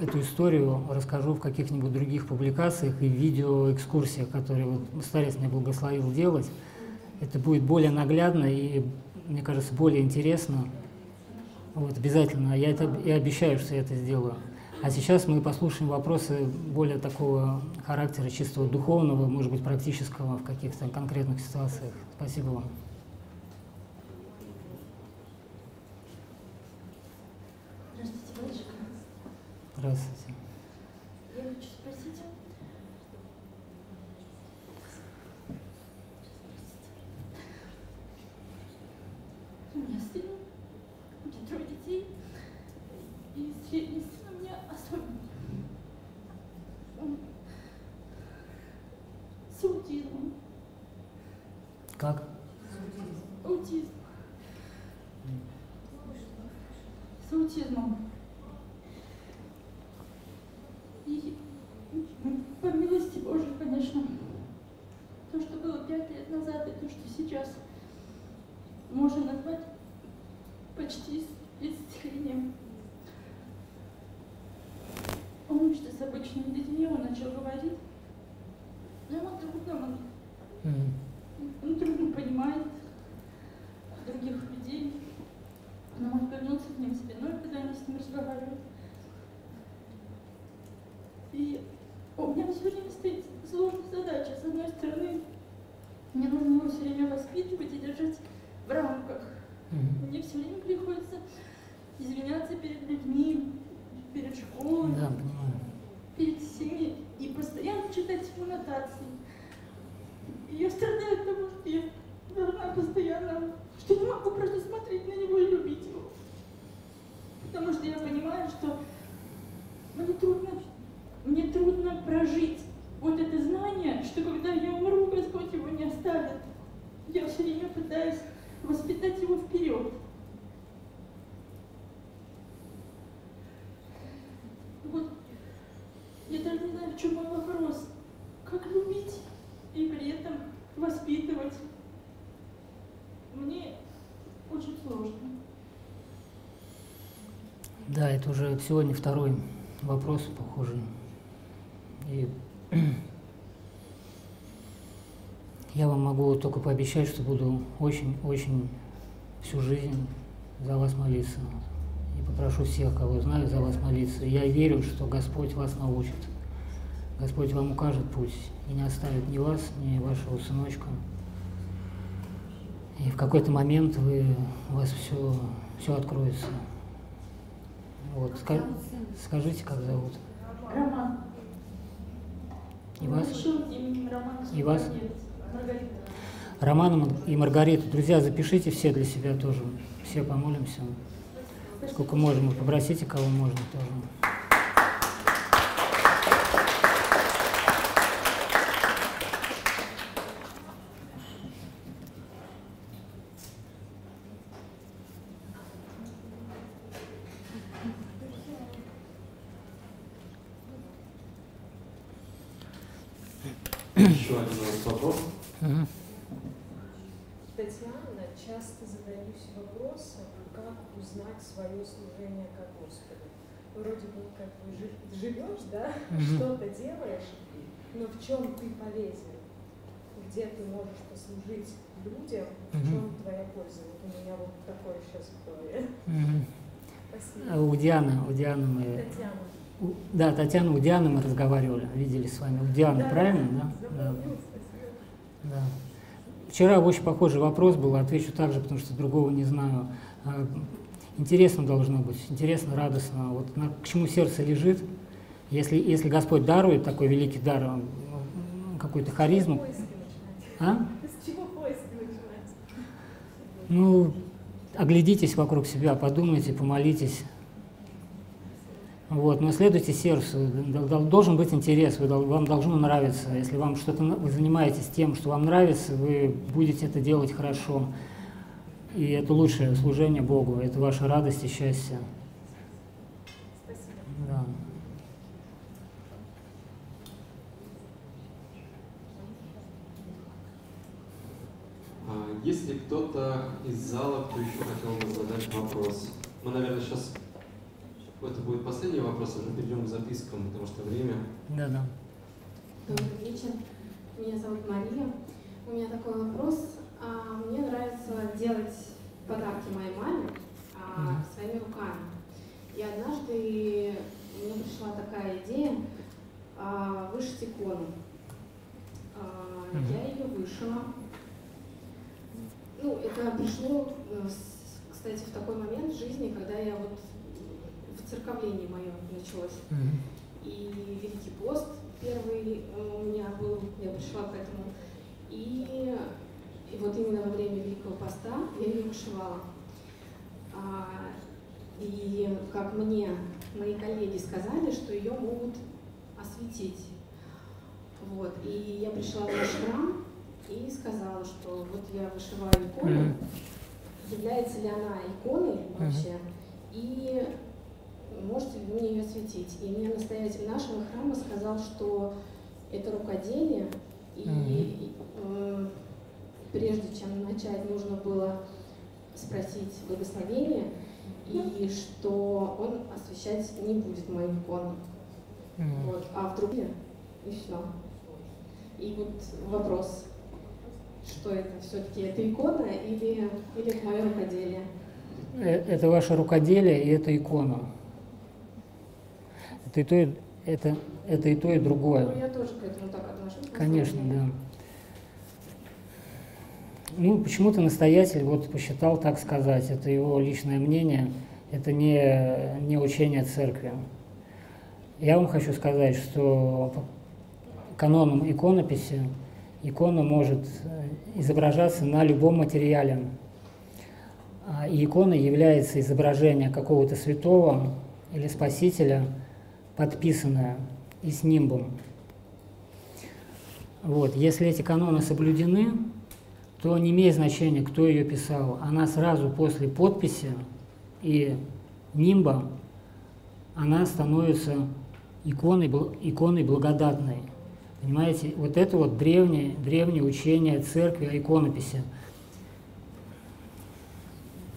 Speaker 1: эту историю расскажу в каких-нибудь других публикациях и видеоэкскурсиях, которые вот старец мне благословил делать. Это будет более наглядно и, мне кажется, более интересно. Вот, обязательно. Я это и обещаю, что я это сделаю. А сейчас мы послушаем вопросы более такого характера, чисто духовного, может быть, практического в каких-то конкретных ситуациях. Спасибо вам.
Speaker 11: Здравствуйте, батюшка.
Speaker 1: Здравствуйте.
Speaker 11: Я хочу спросить, у меня сын, у меня трое детей, и средний сын у меня особенный. Он с аутизмом.
Speaker 1: Как?
Speaker 11: Аутизм. С аутизмом. И м, по милости Божьей, конечно, то, что было пять лет назад, и то, что сейчас можно назвать почти исцелением. Он что с обычными детьми, он начал говорить. Но ему трудно, он
Speaker 1: Мгм.
Speaker 11: он трудно понимает других людей. Она может повернуться к ним спиной, когда они с ним разговаривают. И у меня все время стоит сложная задача. С одной стороны, мне нужно его все время воспитывать и держать в рамках.
Speaker 1: Мгм.
Speaker 11: Мне все время приходится извиняться перед людьми, перед школой,
Speaker 1: Да, понимаю.
Speaker 11: перед всеми и постоянно читать ему нотации. И я страдаю от того, что я должна постоянно, что не могу просто смотреть на него и любить его. Потому что я понимаю, что мне трудно, мне трудно прожить вот это знание, что когда я умру, Господь его не оставит. Я все время пытаюсь воспитать его вперед. Вот я даже не знаю, в чем мой вопрос. Как любить и при этом воспитывать? Мне очень сложно.
Speaker 1: Да, это уже сегодня второй вопрос похожий. И *clears throat* я вам могу только пообещать, что буду очень-очень всю жизнь за вас молиться. И попрошу всех, кого знаю, за вас молиться. Я верю, что Господь вас научит. Господь вам укажет путь и не оставит ни вас, ни вашего сыночка. И в какой-то момент вы, у вас все, все откроется. Вот. ска- скажите, как зовут?
Speaker 11: Роман.
Speaker 1: И вас?
Speaker 11: Роман.
Speaker 1: И вас? Романом и Маргарита. Друзья, запишите все для себя тоже. Все помолимся. Сколько можем. Попросите, кого можно тоже.
Speaker 6: Еще один вопрос.
Speaker 12: Татьяна, часто задаюсь вопросом, как узнать свое служение ко Господу. Вроде бы как бы жи- живешь, да, что-то делаешь, но в чем ты полезен? Где ты можешь послужить людям, в чем твоя польза? Вот у меня вот такое сейчас в голове. Спасибо.
Speaker 1: У Дианы, у Дианы мы...
Speaker 12: Татьяна.
Speaker 1: Да, Татьяна, у Дианы мы разговаривали, видели с вами. У Дианы,
Speaker 12: Да,
Speaker 1: правильно, да? Да. Да. Вчера очень похожий вопрос был, отвечу так же, потому что другого не знаю. А, Интересно должно быть, интересно, радостно. Вот на- к чему сердце лежит, если, если Господь дарует такой великий дар, м, какую-то харизму, а?
Speaker 12: С чего поиски начинать?
Speaker 1: Ну, оглядитесь вокруг себя, подумайте, помолитесь. Вот, но следуйте сердцу, Д- д- должен быть интерес, вы вам должно нравиться. Если вам что-то, вы занимаетесь тем, что вам нравится, вы будете это делать хорошо. И это лучшее служение Богу, это ваша радость и счастье.
Speaker 12: Спасибо.
Speaker 1: Да.
Speaker 6: А, Есть Есть ли кто-то из зала, кто еще хотел бы задать вопрос? Мы, наверное, сейчас... Это будет последний вопрос, а мы перейдем к запискам, потому что время...
Speaker 1: Да, да.
Speaker 13: Добрый вечер. Меня зовут Мария. У меня такой вопрос. А, Мне нравится делать подарки моей маме а, своими руками. И однажды мне пришла такая идея а, вышить икону. А, Я ее вышила. Ну, это пришло, э, кстати, в такой момент в жизни, когда я вот в церковлении мое началось. И Великий пост первый э, у меня был, я пришла к этому. И, и вот именно во время Великого поста я ее вышивала. А, и как мне мои коллеги сказали, что ее могут осветить. Вот. И я пришла в наш храм и сказала, что вот я вышиваю икону,
Speaker 1: Мгм.
Speaker 13: является ли она иконой вообще, и можете ли вы мне ее осветить. И мне настоятель нашего храма сказал, что это рукоделие, и э, прежде чем начать, нужно было спросить благословение, и что он освещать не будет мою икону.
Speaker 1: Мгм.
Speaker 13: Вот, а в другие и все. И вот вопрос, что это все-таки это икона или, или это мое рукоделие?
Speaker 1: Э, Это ваше рукоделие и это икона. Это и то, и, это, это и то, и другое.
Speaker 13: Ну, я тоже к этому так отношусь.
Speaker 1: Конечно, да. Ну, почему-то настоятель вот посчитал так сказать. Это его личное мнение, это не, не учение церкви. Я вам хочу сказать, что по канонам иконописи икона может э, изображаться на любом материале. А, И икона является изображение какого-то святого или спасителя, подписанное и с нимбом. Вот. Если эти каноны соблюдены, то не имеет значения, кто ее писал. Она сразу после подписи и нимба, она становится иконой, иконой благодатной. Понимаете, вот это вот древнее, древнее учение церкви о иконописи.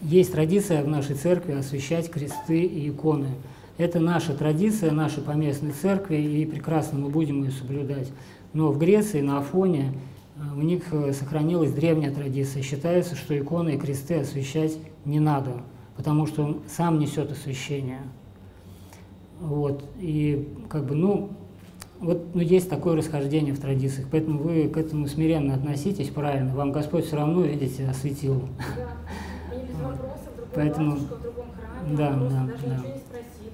Speaker 1: Есть традиция в нашей церкви освещать кресты и иконы. Это наша традиция, нашей поместной церкви, и прекрасно мы будем ее соблюдать. Но в Греции, на Афоне, э, у них э, сохранилась древняя традиция. Считается, что иконы и кресты освещать не надо, потому что он сам несет освящение. Вот. И как бы, ну, вот ну, есть такое расхождение в традициях, поэтому вы к этому смиренно относитесь правильно. Вам Господь все равно, видите, осветил.
Speaker 13: Да,
Speaker 1: Поэтому,
Speaker 13: батюшка в другом храме,
Speaker 1: да, да, да.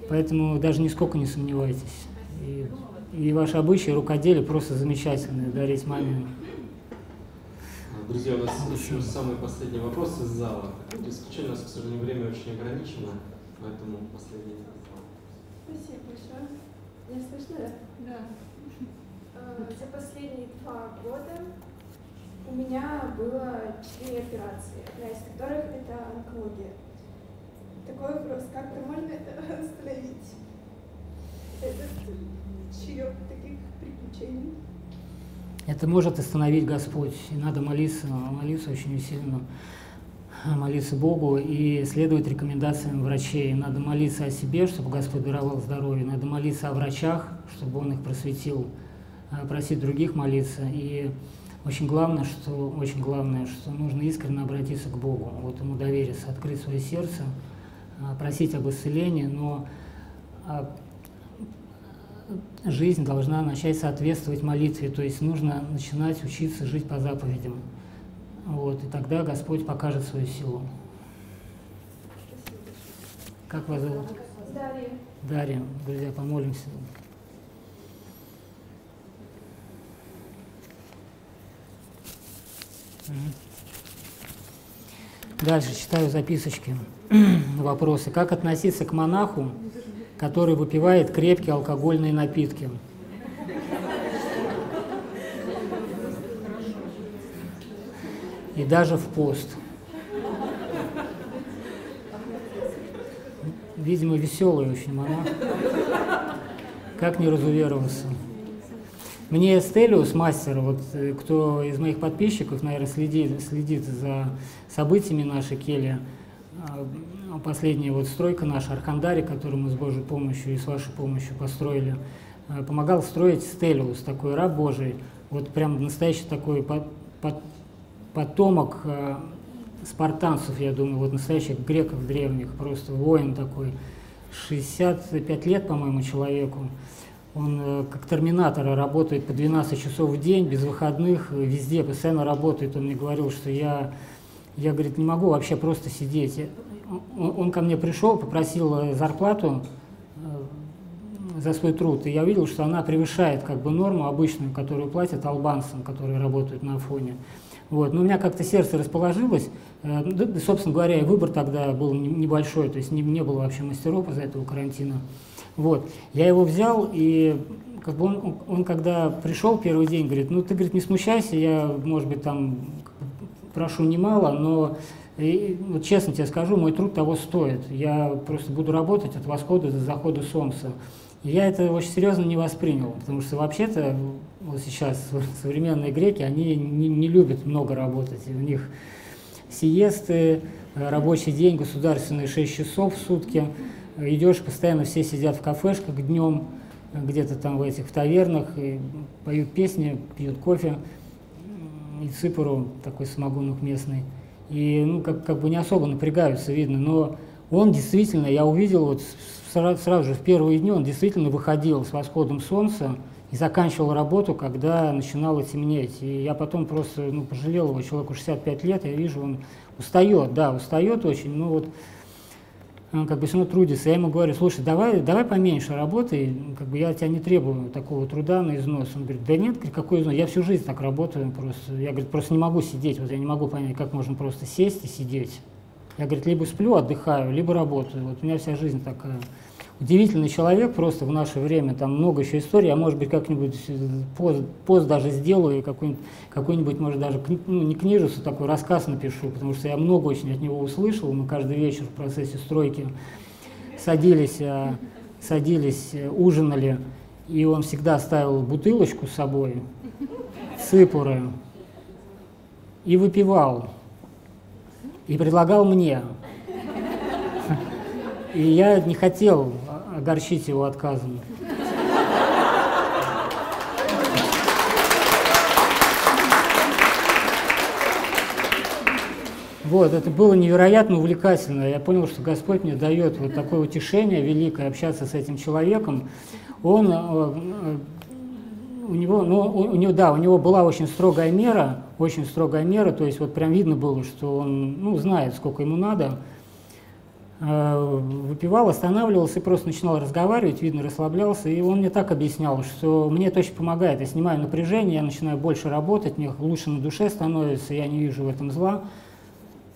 Speaker 13: Не.
Speaker 1: Поэтому даже нисколько не сомневайтесь. И, и ваши обычаи рукоделие просто замечательные, дарить маме.
Speaker 6: Друзья, у нас еще самый последний вопрос из зала. Исключение, у нас, к сожалению, время очень ограничено, поэтому последний.
Speaker 11: Спасибо большое. Меня слышно, да? Да. За последние два года у меня было четыре операции, одна из которых это онкология. Такой вопрос, как-то можно это *laughs* остановить? Этот черед таких приключений.
Speaker 1: Это может остановить Господь. И надо молиться, молиться очень усиленно, молиться Богу и следовать рекомендациям врачей. Надо молиться о себе, чтобы Господь даровал здоровье. Надо молиться о врачах, чтобы Он их просветил. А Просить других молиться. И очень главное, что, очень главное, что нужно искренне обратиться к Богу, вот Ему довериться, открыть свое сердце, просить об исцелении, но а, жизнь должна начать соответствовать молитве, то есть нужно начинать учиться жить по заповедям. Вот, и тогда Господь покажет свою силу. Как вас зовут?
Speaker 11: Дарья.
Speaker 1: Дарья. Друзья, помолимся. Мгм. Дальше читаю записочки. *clears throat* Вопросы. Как относиться к монаху, который выпивает крепкие алкогольные напитки? И даже в пост. Видимо, веселый очень монах. Как не разуверовался? Мне Стелиус, мастер, вот э, кто из моих подписчиков, наверное, следит, следит за событиями нашей кельи, а, последняя вот стройка наша, Архандари, которую мы с Божьей помощью и с вашей помощью построили, а, помогал строить Стелиус, такой раб Божий, вот прям настоящий такой потомок а, спартанцев, я думаю, вот настоящих греков древних, просто воин такой, 65 лет, по-моему, человеку. Он э, как терминатор работает по 12 часов в день, без выходных, везде, постоянно работает. Он мне говорил, что я, я говорит, не могу вообще просто сидеть. Он, он ко мне пришел, попросил э, зарплату э, за свой труд, и я увидел, что она превышает как бы норму обычную, которую платят албанцам, которые работают на фоне. Вот. Но у меня как-то сердце расположилось. Да, собственно говоря, и выбор тогда был небольшой, то есть не, не было вообще мастеров из-за этого карантина. Вот. Я его взял, и как бы он, он, когда пришел первый день, говорит, ну ты, говорит, не смущайся, я, может быть, там прошу немало, но и, вот честно тебе скажу, мой труд того стоит. Я просто буду работать от восхода до захода солнца. И я это очень серьезно не воспринял, потому что вообще-то вот сейчас современные греки, они не, не любят много работать. И у них сиесты, рабочий день государственный 6 часов в сутки – идешь, постоянно все сидят в кафешках днем, где-то там в этих в тавернах, и поют песни, пьют кофе, и ципору такой самогонок местный. И ну, как, как бы не особо напрягаются, видно, но он действительно, я увидел вот сразу, сразу же в первые дни, он действительно выходил с восходом солнца и заканчивал работу, когда начинало темнеть. И я потом просто ну, пожалел его, человеку 65 лет, я вижу, он устает, да, устает очень, но вот он как бы все равно трудится. Я ему говорю, слушай, давай, давай поменьше работай, как бы я тебя не требую такого труда на износ. Он говорит, да нет, какой износ, я всю жизнь так работаю просто. Я, говорит, просто не могу сидеть, вот я не могу понять, как можно просто сесть и сидеть. Я, говорит, либо сплю, отдыхаю, либо работаю. Вот у меня вся жизнь такая удивительный человек просто в наше время, там много еще историй, я, может быть, как-нибудь пост, пост даже сделаю, какой-нибудь, какой-нибудь, может, даже, ну, не книжицу, такой рассказ напишу, потому что я много очень от него услышал, мы каждый вечер в процессе стройки садились, а, садились, ужинали, и он всегда ставил бутылочку с собой, ципуры, и выпивал, и предлагал мне. И я не хотел огорчить его отказом. Вот, это было невероятно увлекательно. Я понял, что Господь мне дает вот такое утешение великое общаться с этим человеком. Он, э, э, у него, ну, у него, да, у него была очень строгая мера, очень строгая мера, то есть вот прям видно было, что он, ну, знает, сколько ему надо, выпивал, останавливался и просто начинал разговаривать, видно, расслаблялся. И он мне так объяснял, что мне это очень помогает. Я снимаю напряжение, я начинаю больше работать, мне лучше на душе становится, я не вижу в этом зла.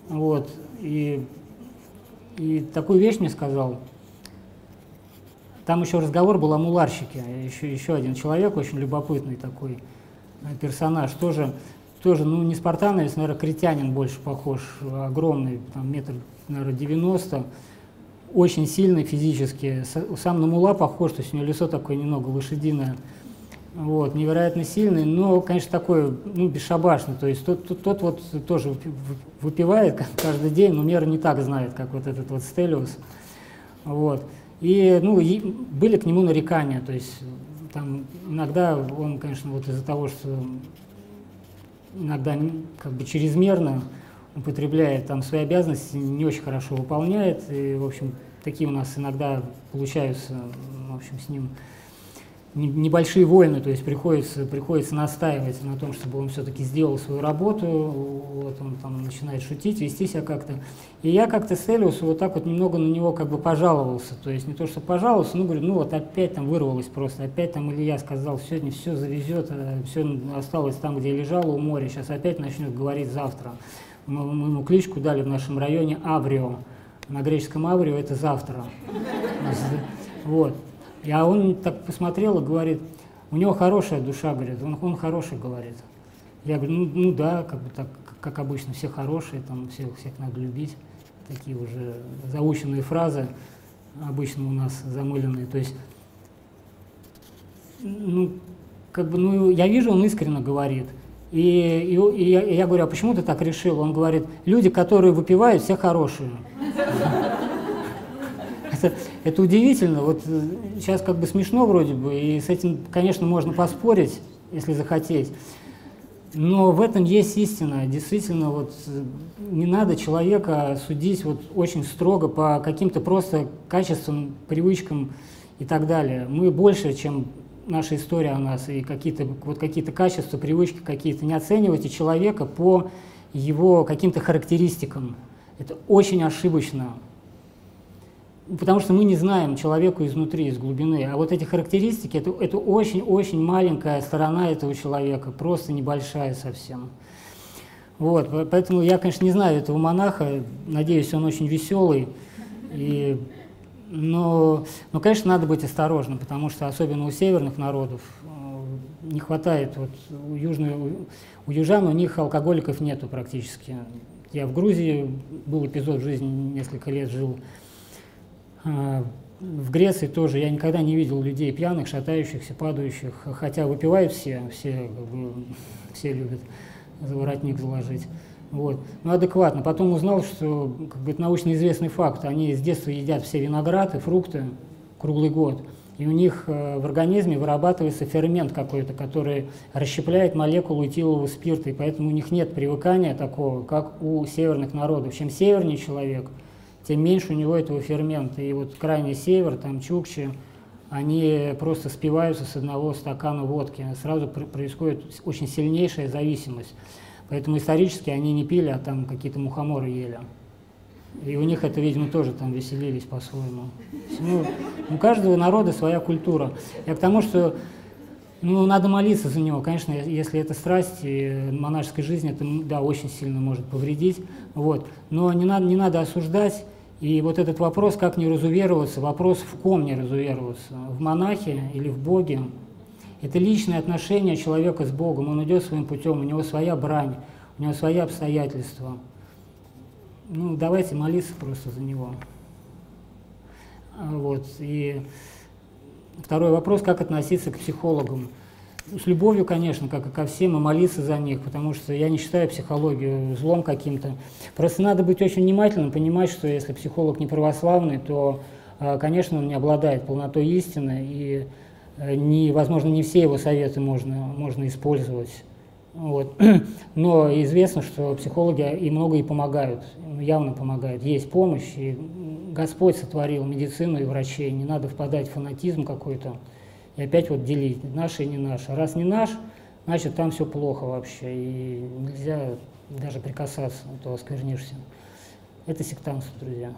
Speaker 1: Вот. И, и такую вещь мне сказал. Там еще разговор был о муларщике, еще, еще один человек, очень любопытный такой э, персонаж, тоже, тоже ну, не спартановец, наверное, критянин больше похож, огромный, там метр наверное, 90, очень сильный физически. Сам на мула похож, то есть у него лицо такое немного лошадиное. Вот, невероятно сильный, но, конечно, такой, ну, бесшабашный. То есть тот, тот, тот вот тоже выпивает каждый день, но меры не так знает, как вот этот вот Стелиус. Вот. И, ну, были к нему нарекания, то есть там иногда он, конечно, вот из-за того, что иногда как бы чрезмерно употребляет там свои обязанности, не очень хорошо выполняет. И, в общем, такие у нас иногда получаются, в общем, с ним небольшие войны, то есть приходится, приходится настаивать на том, чтобы он все-таки сделал свою работу, вот он там начинает шутить, вести себя как-то. И я как-то с Элиусу вот так вот немного на него как бы пожаловался, то есть не то, что пожаловался, но говорю, ну вот опять там вырвалось просто, опять там Илья сказал, сегодня все завезет, а все осталось там, где лежало у моря, сейчас опять начнет говорить завтра мы, ему кличку дали в нашем районе Аврио. На греческом Аврио это завтра. Вот. А он так посмотрел и говорит, у него хорошая душа, говорит, он, он хороший, говорит. Я говорю, ну, ну да, как бы так, как обычно, все хорошие, там всех, всех надо любить. Такие уже заученные фразы, обычно у нас замыленные. То есть, ну, как бы, ну, я вижу, он искренне говорит. И, и, и, я, я говорю, а почему ты так решил? Он говорит, люди, которые выпивают, все хорошие. *laughs* Это, это удивительно. Вот сейчас как бы смешно вроде бы, и с этим, конечно, можно поспорить, если захотеть. Но в этом есть истина. Действительно, вот не надо человека судить вот очень строго по каким-то просто качествам, привычкам и так далее. Мы больше, чем наша история о нас, и какие-то вот какие-то качества, привычки какие-то. Не оценивайте человека по его каким-то характеристикам. Это очень ошибочно. Потому что мы не знаем человеку изнутри, из глубины. А вот эти характеристики, это, это очень-очень маленькая сторона этого человека, просто небольшая совсем. Вот, поэтому я, конечно, не знаю этого монаха, надеюсь, он очень веселый. И, но, но, конечно, надо быть осторожным, потому что особенно у северных народов э, не хватает, вот у, южной, у южан у них алкоголиков нету практически. Я в Грузии был эпизод в жизни, несколько лет жил, а, в Греции тоже я никогда не видел людей пьяных, шатающихся, падающих, хотя выпивают все, все, бы, все любят за воротник заложить. Вот. Но адекватно. Потом узнал, что как бы, это научно известный факт. Они с детства едят все винограды, фрукты круглый год. И у них э, в организме вырабатывается фермент какой-то, который расщепляет молекулу этилового спирта. И поэтому у них нет привыкания такого, как у северных народов. Чем севернее человек – тем меньше у него этого фермента. И вот крайний север, там чукчи, они просто спиваются с одного стакана водки. Сразу происходит очень сильнейшая зависимость. Поэтому исторически они не пили, а там какие-то мухоморы ели. И у них это, видимо, тоже там веселились по-своему. Ну, у каждого народа своя культура. Я к тому, что ну, надо молиться за него. Конечно, если это страсть и монашеской жизни, это, да, очень сильно может повредить. Вот. Но не надо, не надо осуждать и вот этот вопрос, как не разувероваться, вопрос, в ком не разувероваться, в монахе или в Боге, это личное отношение человека с Богом, он идет своим путем, у него своя брань, у него свои обстоятельства. Ну, давайте молиться просто за него. Вот. И второй вопрос, как относиться к психологам с любовью, конечно, как и ко всем, и молиться за них, потому что я не считаю психологию злом каким-то. Просто надо быть очень внимательным, понимать, что если психолог не православный, то, а, конечно, он не обладает полнотой истины, и, не, возможно, не все его советы можно, можно использовать. Вот. *clears throat* Но известно, что психологи и много и помогают, явно помогают. Есть помощь, и Господь сотворил медицину и врачей, не надо впадать в фанатизм какой-то и опять вот делить, наше и не наше. Раз не наш, значит там все плохо вообще, и нельзя даже прикасаться, а то осквернишься. Это сектантство, друзья.